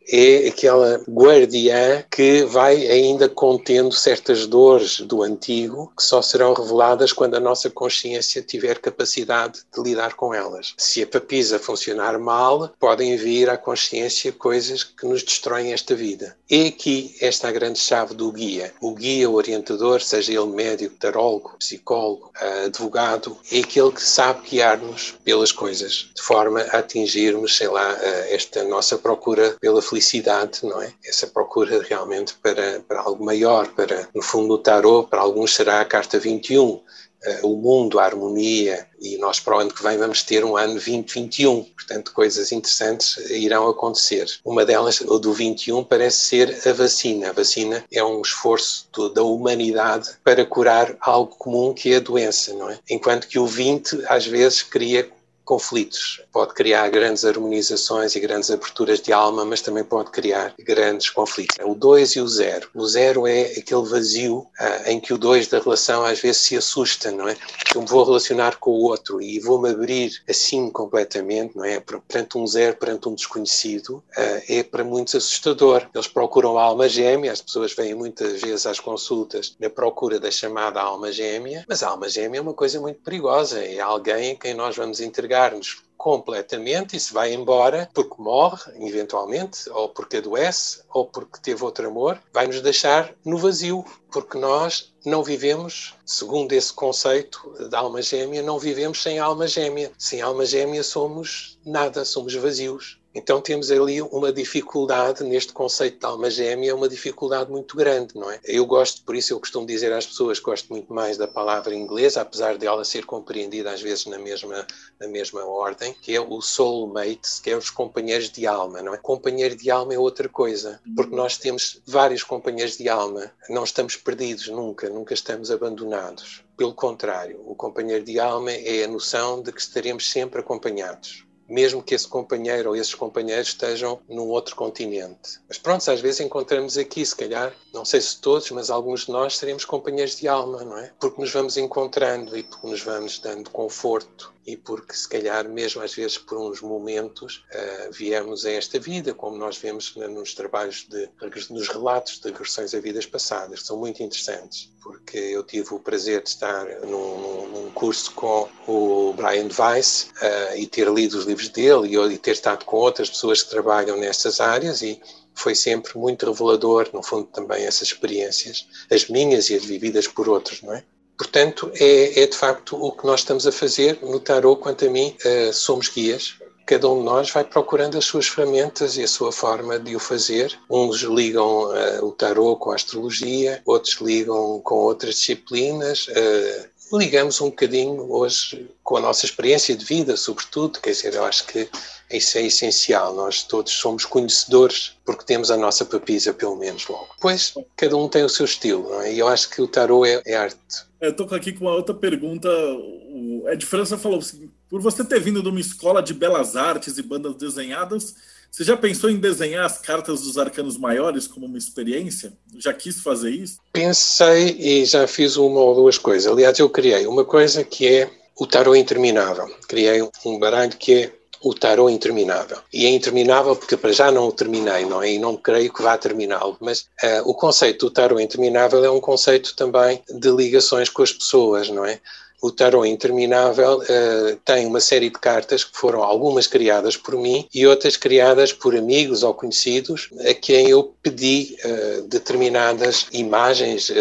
é aquela guardiã que vai ainda contendo certas dores do antigo que só serão reveladas quando a nossa consciência tiver capacidade de lidar com elas. Se a papisa funcionar mal, podem vir à consciência coisas que nos destroem esta vida. É aqui esta a grande chave do guia. O guia, o orientador, seja ele médico, tarólogo, psicólogo, advogado, é aquele que sabe guiar-nos pelas coisas, de forma a atingirmos, sei lá, esta nossa procura pela felicidade felicidade, não é? Essa procura realmente para, para algo maior, para, no fundo, o tarot, para alguns será a carta 21, eh, o mundo, a harmonia, e nós para o ano que vem vamos ter um ano 2021, portanto coisas interessantes irão acontecer. Uma delas, o do 21, parece ser a vacina. A vacina é um esforço do, da humanidade para curar algo comum que é a doença, não é? Enquanto que o 20 às vezes cria conflitos. Pode criar grandes harmonizações e grandes aberturas de alma, mas também pode criar grandes conflitos. O 2 e o 0. O 0 é aquele vazio ah, em que o 2 da relação às vezes se assusta, não é? Eu me vou relacionar com o outro e vou-me abrir assim completamente, não é? Perante um zero, perante um desconhecido, ah, é para muitos assustador. Eles procuram a alma gêmea, as pessoas vêm muitas vezes às consultas na procura da chamada alma gêmea, mas a alma gêmea é uma coisa muito perigosa, é alguém a quem nós vamos entregar entregar-nos completamente e se vai embora porque morre, eventualmente, ou porque adoece, ou porque teve outro amor, vai-nos deixar no vazio, porque nós não vivemos, segundo esse conceito da alma gêmea, não vivemos sem alma gêmea. Sem alma gêmea somos nada, somos vazios. Então temos ali uma dificuldade neste conceito de alma gêmea, uma dificuldade muito grande, não é? Eu gosto, por isso eu costumo dizer às pessoas, gosto muito mais da palavra inglesa, apesar de ela ser compreendida às vezes na mesma, na mesma ordem, que é o soulmate, que é os companheiros de alma, não é? Companheiro de alma é outra coisa, porque nós temos vários companheiros de alma, não estamos perdidos nunca, nunca estamos abandonados. Pelo contrário, o companheiro de alma é a noção de que estaremos sempre acompanhados mesmo que esse companheiro ou esses companheiros estejam num outro continente. Mas pronto, às vezes encontramos aqui, se calhar, não sei se todos, mas alguns de nós seremos companheiros de alma, não é? Porque nos vamos encontrando e porque nos vamos dando conforto e porque se calhar mesmo às vezes por uns momentos uh, viemos a esta vida, como nós vemos nos trabalhos de nos relatos de regressões a vidas passadas, que são muito interessantes, porque eu tive o prazer de estar num, num curso com o Brian Weiss uh, e ter lido os livros dele e, e ter estado com outras pessoas que trabalham nestas áreas e foi sempre muito revelador, no fundo, também essas experiências, as minhas e as vividas por outros, não é? Portanto, é, é de facto o que nós estamos a fazer no tarot, quanto a mim, uh, somos guias. Cada um de nós vai procurando as suas ferramentas e a sua forma de o fazer. Uns ligam uh, o tarot com a astrologia, outros ligam com outras disciplinas. Uh, ligamos um bocadinho hoje com a nossa experiência de vida, sobretudo. Quer dizer, eu acho que isso é essencial. Nós todos somos conhecedores porque temos a nossa papisa, pelo menos, logo. Pois, cada um tem o seu estilo, não é? E eu acho que o tarot é, é arte. Eu estou aqui com uma outra pergunta. O Ed França falou assim: por você ter vindo de uma escola de belas artes e bandas desenhadas, você já pensou em desenhar as cartas dos arcanos maiores como uma experiência? Já quis fazer isso? Pensei e já fiz uma ou duas coisas. Aliás, eu criei uma coisa que é o tarot interminável. Criei um baralho que é o tarot interminável. E é interminável porque para já não o terminei, não é? E não creio que vá terminá-lo. Mas uh, o conceito do tarot interminável é um conceito também de ligações com as pessoas, não é? O tarot interminável uh, tem uma série de cartas que foram algumas criadas por mim e outras criadas por amigos ou conhecidos a quem eu pedi uh, determinadas imagens, uh,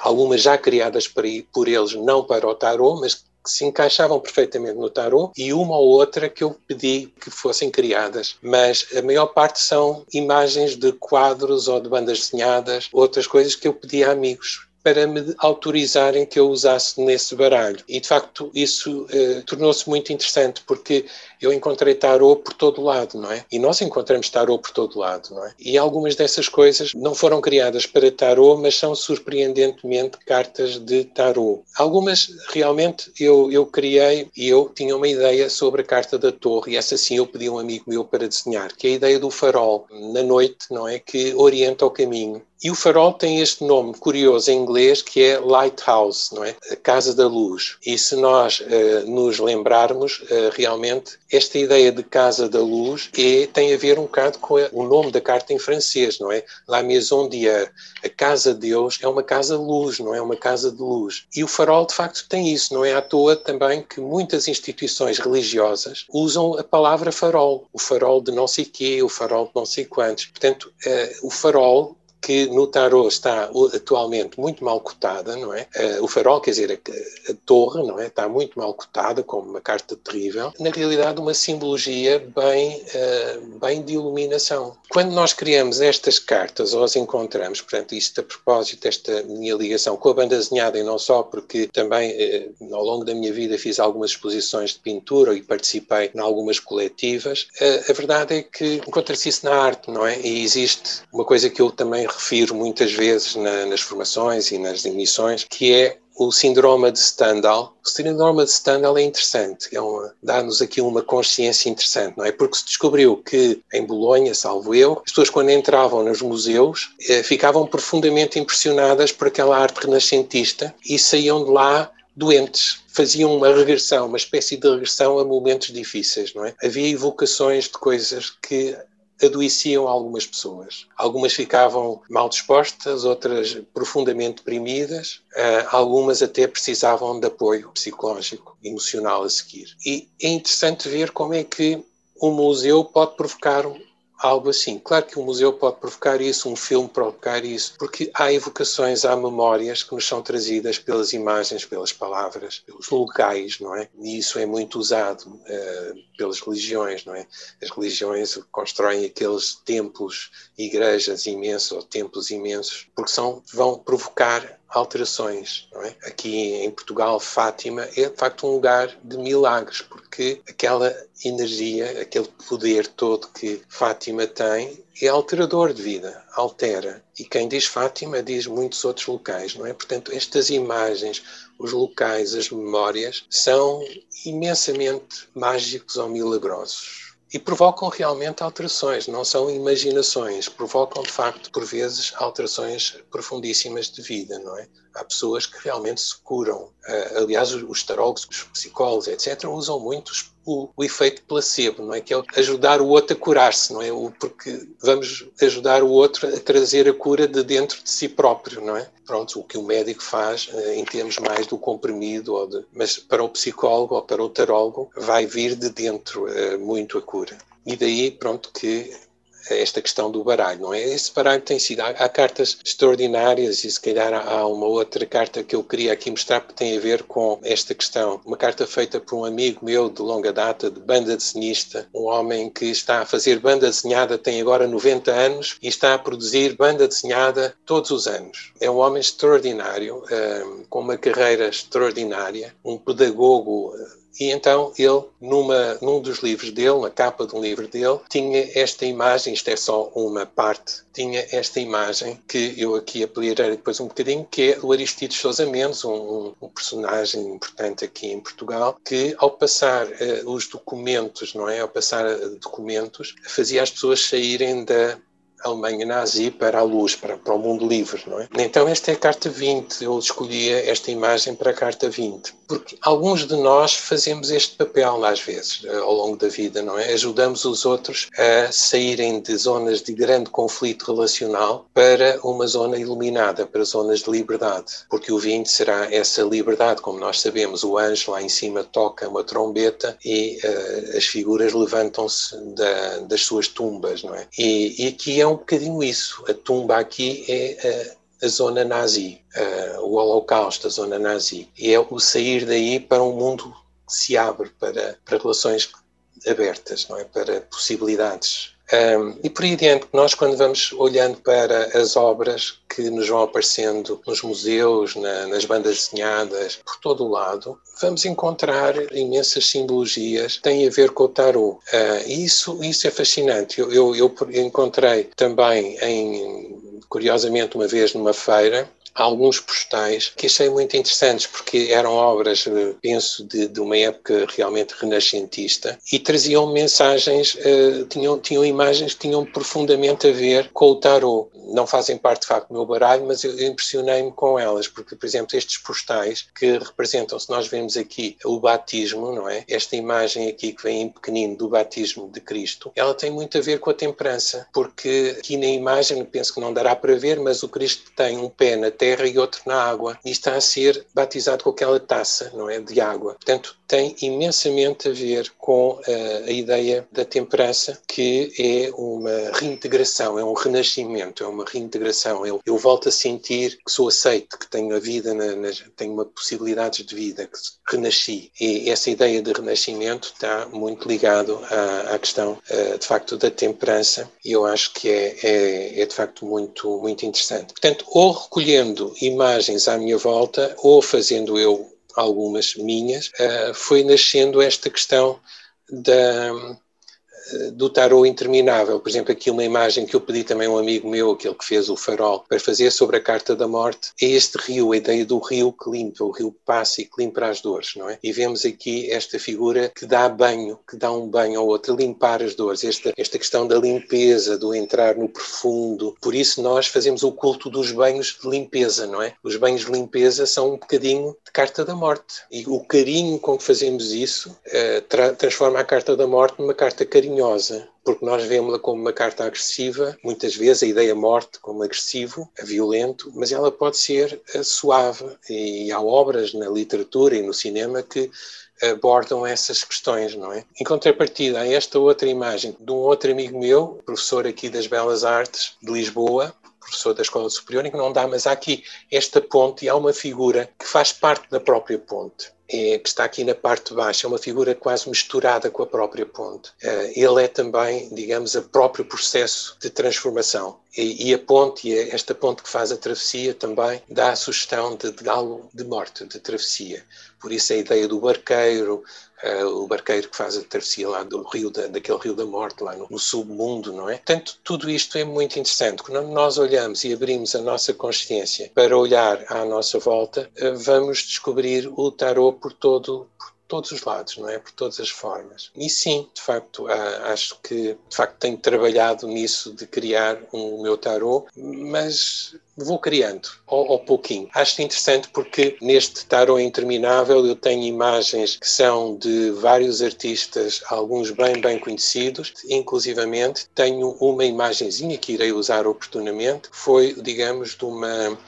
algumas já criadas por, por eles, não para o tarot, mas que se encaixavam perfeitamente no tarot e uma ou outra que eu pedi que fossem criadas, mas a maior parte são imagens de quadros ou de bandas desenhadas, outras coisas que eu pedi a amigos para me autorizarem que eu usasse nesse baralho. E de facto isso eh, tornou-se muito interessante porque eu encontrei tarot por todo lado, não é? E nós encontramos tarot por todo lado, não é? E algumas dessas coisas não foram criadas para tarot, mas são surpreendentemente cartas de tarot. Algumas realmente eu, eu criei e eu tinha uma ideia sobre a carta da torre, e essa sim eu pedi a um amigo meu para desenhar, que é a ideia do farol na noite, não é? Que orienta o caminho. E o farol tem este nome curioso em inglês que é lighthouse, não é? A casa da luz. E se nós uh, nos lembrarmos, uh, realmente esta ideia de Casa da Luz é, tem a ver um bocado com o nome da carta em francês, não é? La Maison Dieu. A Casa de Deus é uma casa de luz, não é uma casa de luz. E o farol, de facto, tem isso. Não é à toa também que muitas instituições religiosas usam a palavra farol. O farol de não sei quê, o farol de não sei quantos. Portanto, uh, o farol que no tarot está atualmente muito mal cotada, não é? Uh, o farol, quer dizer, a, a, torre, não é? Está muito mal cotada, como uma carta terrível. Na realidade, uma simbologia bem, uh, bem de iluminação. Quando nós criamos estas cartas, ou as encontramos, portanto, isto a propósito desta minha ligação com a banda desenhada, e não só porque também uh, ao longo da minha vida fiz algumas exposições de pintura e participei em algumas coletivas, a verdade é que encontra-se isso na arte, não é? E existe uma coisa que eu também refiro muitas vezes na, nas formações e nas emissões, que é o síndrome de Stendhal. O síndrome de Stendhal é interessante, é dá-nos aqui uma consciência interessante, não é? Porque se descobriu que em Bolonha, salvo eu, as pessoas quando entravam nos museus eh, ficavam profundamente impressionadas por aquela arte renascentista e saíam de lá doentes, faziam uma regressão, uma espécie de regressão a momentos difíceis, não é? Havia evocações de coisas que adoeciam algumas pessoas. Algumas ficavam mal dispostas, outras profundamente deprimidas, uh, algumas até precisavam de apoio psicológico, emocional a seguir. E é interessante ver como é que um museu pode provocar algo assim. Claro que um museu pode provocar isso, um filme provocar isso, porque há evocações, há memórias que nos são trazidas pelas imagens, pelas palavras, pelos locais, não é? E isso é muito usado. Uh, pelas religiões, não é? As religiões constroem aqueles templos, igrejas imensos ou templos imensos, porque são, vão provocar alterações. É? Aqui em Portugal, Fátima é de facto um lugar de milagres, porque aquela energia, aquele poder todo que Fátima tem é alterador de vida, altera. E quem diz Fátima diz muitos outros locais, não é? Portanto, estas imagens, os locais, as memórias, são imensamente mágicos ou milagrosos e provocam realmente alterações, não são imaginações, provocam de facto, por vezes, alterações profundíssimas de vida, não é? Há pessoas que realmente se curam. Uh, aliás, os tarólogos, os psicólogos, etc., usam muito o, o, efeito placebo, não é? Que é ajudar o outro a curar-se, não é? O, porque vamos ajudar o outro a trazer a cura de dentro de si próprio, não é? Pronto, o que o médico faz uh, em termos mais do comprimido, ou de, mas para o psicólogo ou para o tarólogo vai vir de dentro uh, muito a cura. E daí, pronto, que esta questão do baralho, não é? Esse baralho tem sido. Há, há, cartas extraordinárias e se calhar há uma outra carta que eu queria aqui mostrar que tem a ver com esta questão. Uma carta feita por um amigo meu de longa data, de banda desenhista, um homem que está a fazer banda desenhada, tem agora 90 anos e está a produzir banda desenhada todos os anos. É um homem extraordinário, um, com uma carreira extraordinária, um pedagogo e então ele, numa, num dos livros dele, na capa de um livro dele, tinha esta imagem, isto é só uma parte, tinha esta imagem que eu aqui apelirei depois um bocadinho, que é o Aristides Sousa Mendes, um, um personagem importante aqui em Portugal, que ao passar uh, os documentos, não é? Ao passar uh, documentos, fazia as pessoas saírem da Alemanha nazi para a luz, para, para o mundo livre, não é? Então esta é a carta 20, eu escolhia esta imagem para a carta 20, porque alguns de nós fazemos este papel às vezes, ao longo da vida, não é? Ajudamos os outros a saírem de zonas de grande conflito relacional para uma zona iluminada, para zonas de liberdade, porque o 20 será essa liberdade, como nós sabemos, o anjo lá em cima toca uma trombeta e uh, as figuras levantam-se da, das suas tumbas, não é? E, e aqui é um bocadinho isso. A tumba aqui é a, a zona nazi, a, o holocausto, a zona nazi. É o sair daí para um mundo que se abre para, para relações abertas, não é? para possibilidades. Um, e por aí adiante, nós quando vamos olhando para as obras que nos vão aparecendo nos museus, na, nas bandas desenhadas, por todo o lado, vamos encontrar imensas simbologias que têm a ver com o tarot. Uh, e isso, isso é fascinante. Eu, eu, eu encontrei também, em, curiosamente, uma vez numa feira, alguns postais que achei muito interessantes porque eram obras, eh, penso, de, de uma época realmente renascentista e traziam mensagens, uh, tinham, tinham imagens que tinham profundamente a ver com o tarot. Não fazem parte, de facto, do meu baralho, mas eu impressionei-me com elas, porque, por exemplo, estes postais que representam, se nós vemos aqui o batismo, não é? Esta imagem aqui que vem em pequenino do batismo de Cristo, ela tem muito a ver com a temperança, porque aqui na imagem, penso que não dará para ver, mas o Cristo tem um pé na terra terra e outro na água. E está a ser batizado com aquela taça, não é? De água. Portanto, tem imensamente a ver com uh, a ideia da temperança, que é uma reintegração, é um renascimento, é uma reintegração. Eu, eu volto a sentir que sou aceito, que tenho a vida, na, na, tenho uma possibilidades de vida, que renasci. E essa ideia de renascimento está muito ligado à, à questão, uh, de facto, da temperança, e eu acho que é, é, é de facto muito, muito interessante. Portanto, ou recolhendo imagens à minha volta, ou fazendo eu algumas minhas, uh, foi nascendo esta questão da, do tarot interminável. Por exemplo, aqui uma imagem que eu pedi também a um amigo meu, aquele que fez o farol, para fazer sobre a carta da morte, é este rio, a ideia do rio que limpa, o rio que passa e que limpa as dores, não é? E vemos aqui esta figura que dá banho, que dá um banho ao outro, limpar as dores, esta, esta questão da limpeza, do entrar no profundo. Por isso nós fazemos o culto dos banhos de limpeza, não é? Os banhos de limpeza são um bocadinho de carta da morte. E o carinho com que fazemos isso uh, tra transforma a carta da morte numa carta carinhosa porque nós vemos-la como uma carta agressiva, muitas vezes a ideia morte como agressivo, violento, mas ela pode ser eh, suave. E há obras na literatura e no cinema que abordam essas questões, não é? Em contrapartida, há esta outra imagem de um outro amigo meu, professor aqui das Belas Artes de Lisboa, professor da Escola Superior, em que não dá, mas há aqui esta ponte e há uma figura que faz parte da própria ponte é, que está aqui na parte de baixo, é uma figura quase misturada com a própria ponte. Uh, ele é também, digamos, o próprio processo de transformação. E, e a ponte, e esta ponte que faz a travessia também, dá a sugestão de, de algo de morte, de travessia. Por isso a ideia do barqueiro, uh, o barqueiro que faz a travessia lá do rio, da, daquele rio da morte, lá no, no, submundo, não é? Portanto, tudo isto é muito interessante. Quando nós olhamos e abrimos a nossa consciência para olhar à nossa volta, uh, vamos descobrir o tarot por todo, por todos os lados, não é? Por todas as formas. E sim, de facto, acho que de facto tenho trabalhado nisso de criar um meu tarot, mas vou criando ao, pouquinho. Acho interessante porque neste tarot interminável eu tenho imagens que são de vários artistas, alguns bem bem conhecidos, inclusivamente tenho uma imagenzinha que irei usar oportunamente, foi, digamos, de uma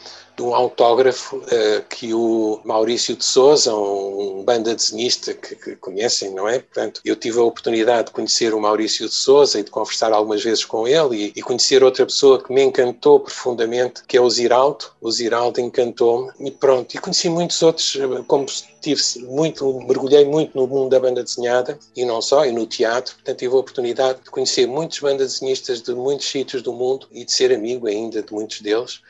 de um autógrafo uh, que o Maurício de Souza, um banda desenhista que, que, conhecem, não é? Portanto, eu tive a oportunidade de conhecer o Maurício de Souza e de conversar algumas vezes com ele e, e conhecer outra pessoa que me encantou profundamente, que é o Ziraldo. O Ziraldo encantou-me e pronto. E conheci muitos outros, como tive muito, mergulhei muito no mundo da banda desenhada e não só, e no teatro. Portanto, tive a oportunidade de conhecer muitos bandas desenhistas de muitos sítios do mundo e de ser amigo ainda de muitos deles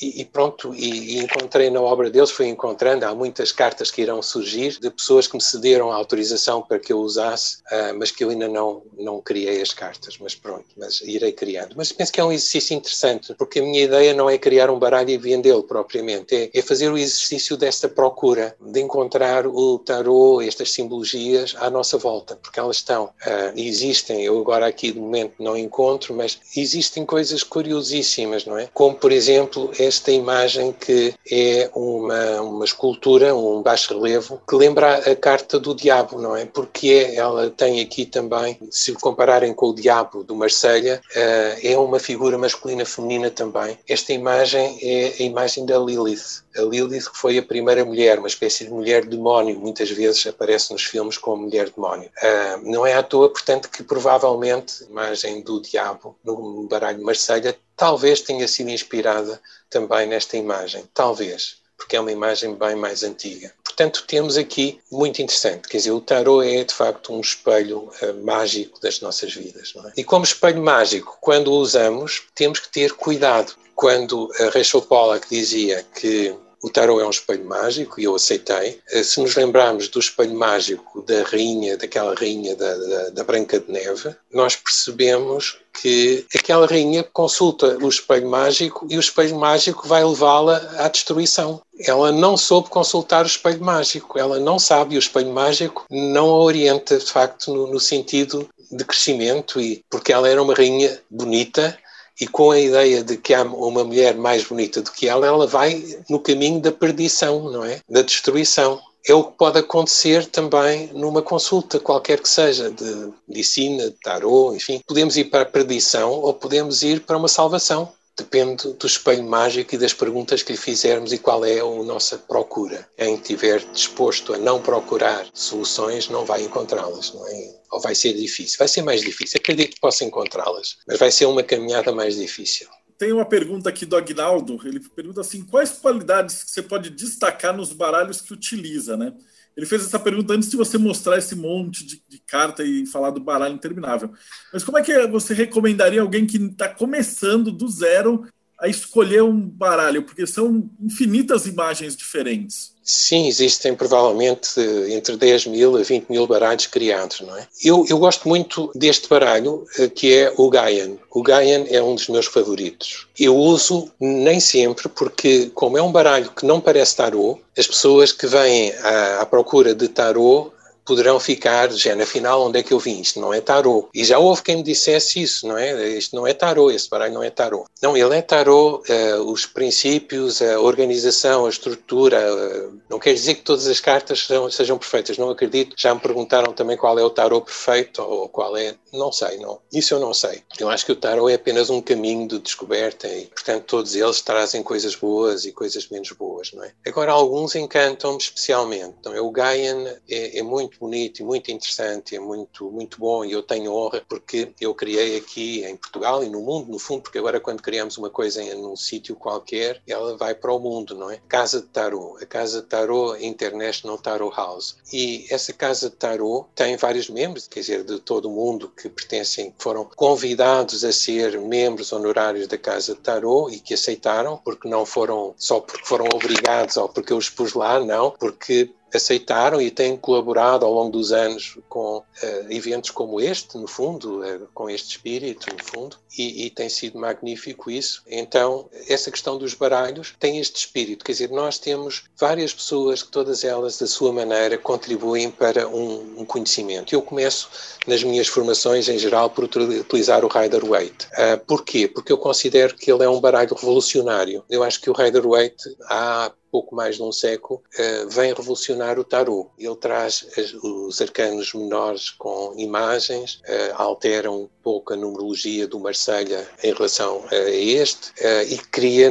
e, pronto, e, e, encontrei na obra deles, fui encontrando, há muitas cartas que irão surgir de pessoas que me cederam a autorização para que eu usasse, uh, mas que eu ainda não, não criei as cartas, mas pronto, mas irei criando. Mas penso que é um exercício interessante, porque a minha ideia não é criar um baralho e vendê-lo propriamente, é, é, fazer o exercício desta procura, de encontrar o tarô, estas simbologias à nossa volta, porque elas estão, uh, existem, eu agora aqui de momento não encontro, mas existem coisas curiosíssimas, não é? Como, por exemplo, esta imagem que é uma, uma escultura, um baixo relevo, que lembra a carta do diabo, não é? Porque é, ela tem aqui também, se compararem com o diabo do Marselha, uh, é uma figura masculina feminina também. Esta imagem é a imagem da Lilith. A Lilith que foi a primeira mulher, uma espécie de mulher demónio, muitas vezes aparece nos filmes como mulher demónio. Uh, não é à toa, portanto, que provavelmente a imagem do diabo no baralho Marselha talvez tenha sido inspirada também nesta imagem, talvez, porque é uma imagem bem mais antiga. Portanto, temos aqui muito interessante, quer dizer, o tarot é de facto um espelho uh, mágico das nossas vidas. É? E como espelho mágico, quando o usamos, temos que ter cuidado. Quando a Rachel Pollack dizia que o tarot é um espelho mágico e eu aceitei. Eh, se nos lembrarmos do espelho mágico da rainha, daquela rainha da, da, da Branca de Neve, nós percebemos que aquela rainha consulta o espelho mágico e o espelho mágico vai levá-la à destruição. Ela não soube consultar o espelho mágico, ela não sabe, e o espelho mágico não a orienta, de facto, no, no sentido de crescimento, e porque ela era uma rainha bonita, e com a ideia de que há uma mulher mais bonita do que ela, ela vai no caminho da perdição, não é? Da destruição. É o que pode acontecer também numa consulta, qualquer que seja, de medicina, de tarô, enfim. Podemos ir para a perdição ou podemos ir para uma salvação. Depende do espelho mágico e das perguntas que lhe fizermos e qual é a nossa procura. Quem estiver disposto a não procurar soluções não vai encontrá-las, não é? Ou vai ser difícil? Vai ser mais difícil. Acredito que possa encontrá-las, mas vai ser uma caminhada mais difícil. Tem uma pergunta aqui do Agnaldo. Ele pergunta assim: quais qualidades que você pode destacar nos baralhos que utiliza, né? Ele fez essa pergunta antes de você mostrar esse monte de, de carta e falar do baralho interminável. Mas como é que você recomendaria alguém que está começando do zero a escolher um baralho? Porque são infinitas imagens diferentes. Sim, existem provavelmente entre 10 mil a 20 mil baralhos criados, não é? Eu, eu gosto muito deste baralho, eh, que é o Gaian. O Gaian é um dos meus favoritos. Eu uso nem sempre, porque como é um baralho que não parece tarô, as pessoas que vêm à, à procura de tarô poderão ficar, já na final, onde é que eu vim? Isto não é tarô. E já houve quem me dissesse isso, não é? Isto não é tarô, esse baralho não é tarô. Não, ele é tarô, uh, os princípios, a organização, a estrutura. Uh, não quer dizer que todas as cartas sejam, sejam, perfeitas, não acredito. Já me perguntaram também qual é o tarô perfeito ou qual é. Não sei, não. Isso eu não sei. Eu acho que o tarô é apenas um caminho de descoberta e, portanto, todos eles trazem coisas boas e coisas menos boas, não é? Agora, alguns encantam-me especialmente. Então, o Gaian é, é muito bonito e muito interessante, é muito, muito bom e eu tenho honra porque eu criei aqui em Portugal e no mundo, no fundo, porque agora quando criamos uma coisa em um sítio qualquer, ela vai para o mundo, não é? Casa de Tarot, a Casa de Tarot International Tarot House. E essa Casa de Tarot tem vários membros, quer dizer, de todo o mundo que pertencem, que foram convidados a ser membros honorários da Casa de Tarot e que aceitaram, porque não foram só porque foram obrigados ou porque eu os pus lá, não, porque aceitaram e têm colaborado ao longo dos anos com uh, eventos como este, no fundo, uh, com este espírito, no fundo, e, e, tem sido magnífico isso. Então, essa questão dos baralhos tem este espírito, quer dizer, nós temos várias pessoas que todas elas, da sua maneira, contribuem para um, um conhecimento. Eu começo nas minhas formações, em geral, por utilizar o Rider Waite. Uh, porquê? Porque eu considero que ele é um baralho revolucionário. Eu acho que o Rider Waite há pouco mais de um século, uh, vem revolucionar o tarot. Ele traz os arcanos menores com imagens, uh, altera um pouco a numerologia do Marselha em relação a este uh, e cria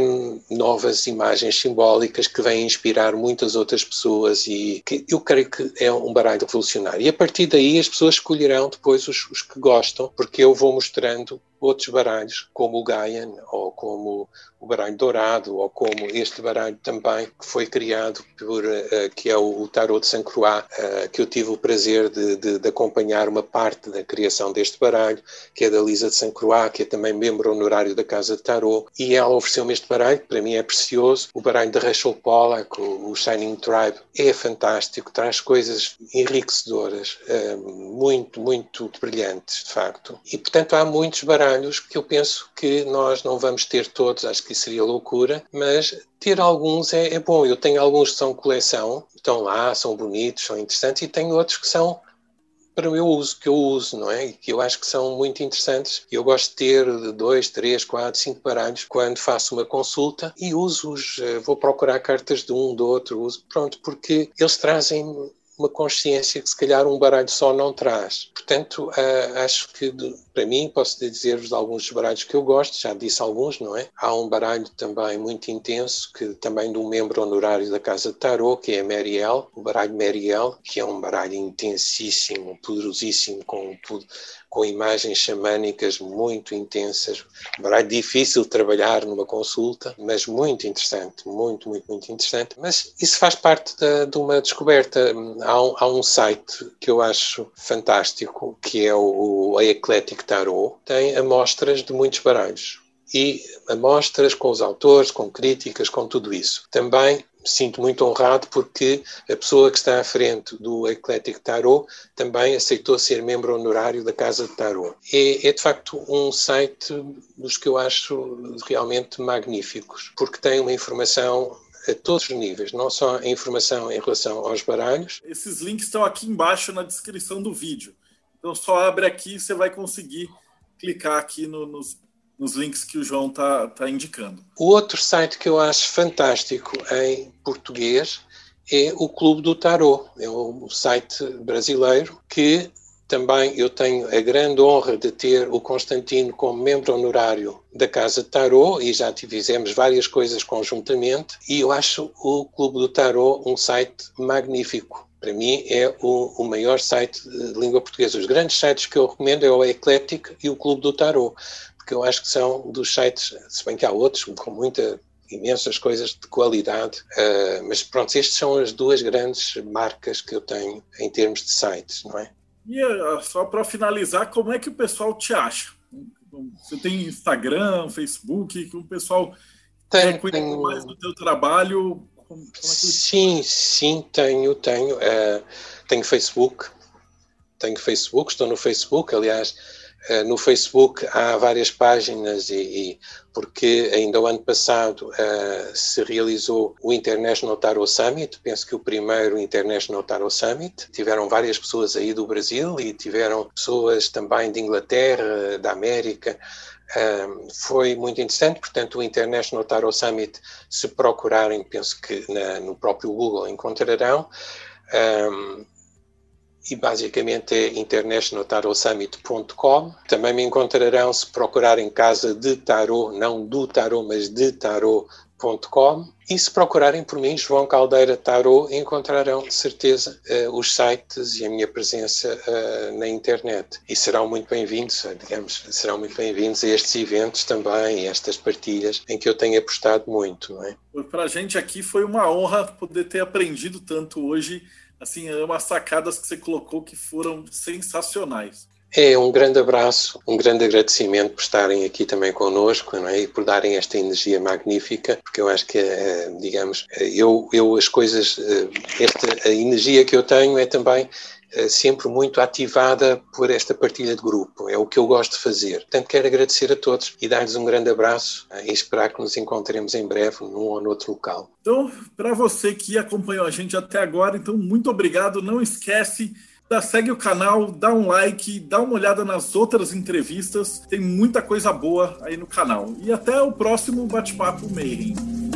novas imagens simbólicas que vêm inspirar muitas outras pessoas e que eu creio que é um baralho revolucionário. E a partir daí as pessoas escolherão depois os, os que gostam, porque eu vou mostrando outros baralhos, como o Gaian, ou como o baralho dourado, ou como este baralho também, que foi criado por, uh, que é o, o Tarot de Saint Croix, uh, que eu tive o prazer de, de, de, acompanhar uma parte da criação deste baralho, que é da Lisa de Saint Croix, que é também membro honorário da Casa de Tarot, e ela ofereceu-me este baralho, que para mim é precioso, o baralho de Rachel Pollack, o, o Shining Tribe, é fantástico, traz coisas enriquecedoras, uh, muito, muito brilhantes, de facto. E, portanto, há muitos baralhos trabalhos que eu penso que nós não vamos ter todos, acho que seria loucura, mas ter alguns é, é, bom. Eu tenho alguns que são coleção, estão lá, são bonitos, são interessantes, e tenho outros que são para o meu uso, que eu uso, não é? E que eu acho que são muito interessantes. Eu gosto de ter dois, três, quatro, cinco baralhos quando faço uma consulta e uso-os. Eh, vou procurar cartas de um, do outro, uso, pronto, porque eles trazem uma consciência que se calhar um baralho só não traz. Portanto, acho que para mim, posso dizer-vos alguns baralhos que eu gosto, já disse alguns, não é? Há um baralho também muito intenso, que também de um membro honorário da Casa de Tarot, que é a Marielle, o baralho Marielle, que é um baralho intensíssimo, poderosíssimo, com com imagens xamânicas muito intensas. É difícil de trabalhar numa consulta, mas muito interessante, muito, muito, muito interessante. Mas isso faz parte de uma descoberta. Há um, há um, site que eu acho fantástico, que é o, o Eclectic Tarot, tem amostras de muitos baralhos e amostras com os autores, com críticas, com tudo isso. Também sinto muito honrado porque a pessoa que está à frente do Eclectic Tarot também aceitou ser membro honorário da Casa de Tarot. É, é, de facto um site dos que eu acho realmente magníficos, porque tem uma informação a todos os níveis, não só a informação em relação aos baralhos. Esses links estão aqui embaixo na descrição do vídeo. Então só abre aqui e você vai conseguir clicar aqui no, nos nos links que o João está tá indicando. O outro site que eu acho fantástico em português é o Clube do Tarot. É um site brasileiro que também eu tenho a grande honra de ter o Constantino como membro honorário da Casa de Tarot e já fizemos várias coisas conjuntamente e eu acho o Clube do Tarot um site magnífico. Para mim é o, o maior site de língua portuguesa. Os grandes sites que eu recomendo é o Eclectic e o Clube do Tarot que eu acho que são dos sites, se bem que há outros com muita imensas coisas de qualidade, uh, mas pronto, estas são as duas grandes marcas que eu tenho em termos de sites, não é? E uh, só para finalizar, como é que o pessoal te acha? Você tem Instagram, Facebook, que o pessoal tem, quer tenho... mais do teu trabalho? Como, como é. Sim, sim, tenho, tenho. Uh, tenho Facebook, tenho Facebook, estou no Facebook, aliás, no Facebook há várias páginas e, e porque ainda o ano passado uh, se realizou o International Tarot Summit, penso que o primeiro International Tarot Summit. Tiveram várias pessoas aí do Brasil e tiveram pessoas também de Inglaterra, da América. Um, eh, foi muito interessante, portanto, o International Tarot Summit, se procurarem, penso que na, no próprio Google encontrarão. Um, e basicamente é internationaltarotsummit.com. Também me encontrarão se procurarem casa de tarot, não do tarot, mas de tarot tarot.com e se procurarem por mim, João Caldeira Tarot, encontrarão de certeza uh, os sites e a minha presença uh, na internet. E serão muito bem-vindos, digamos, serão muito bem-vindos a estes eventos também, a estas partilhas em que eu tenho apostado muito, é? Para a gente aqui foi uma honra poder ter aprendido tanto hoje. Assim, é umas sacadas que você colocou que foram sensacionais. É um grande abraço, um grande agradecimento por estarem aqui também connosco é? e por darem esta energia magnífica, porque eu acho que, eh, digamos, eh, eu, eu as coisas, eh, esta, a energia que eu tenho é também sempre muito ativada por esta partilha de grupo. É o que eu gosto de fazer. Portanto, quero agradecer a todos e dar-lhes um grande abraço e esperar que nos encontremos em breve num ou noutro local. Então, para você que acompanhou a gente até agora, então muito obrigado. Não esquece Dá, segue o canal, dá um like, dá uma olhada nas outras entrevistas. Tem muita coisa boa aí no canal. E até o próximo Bate-Papo Mayhem.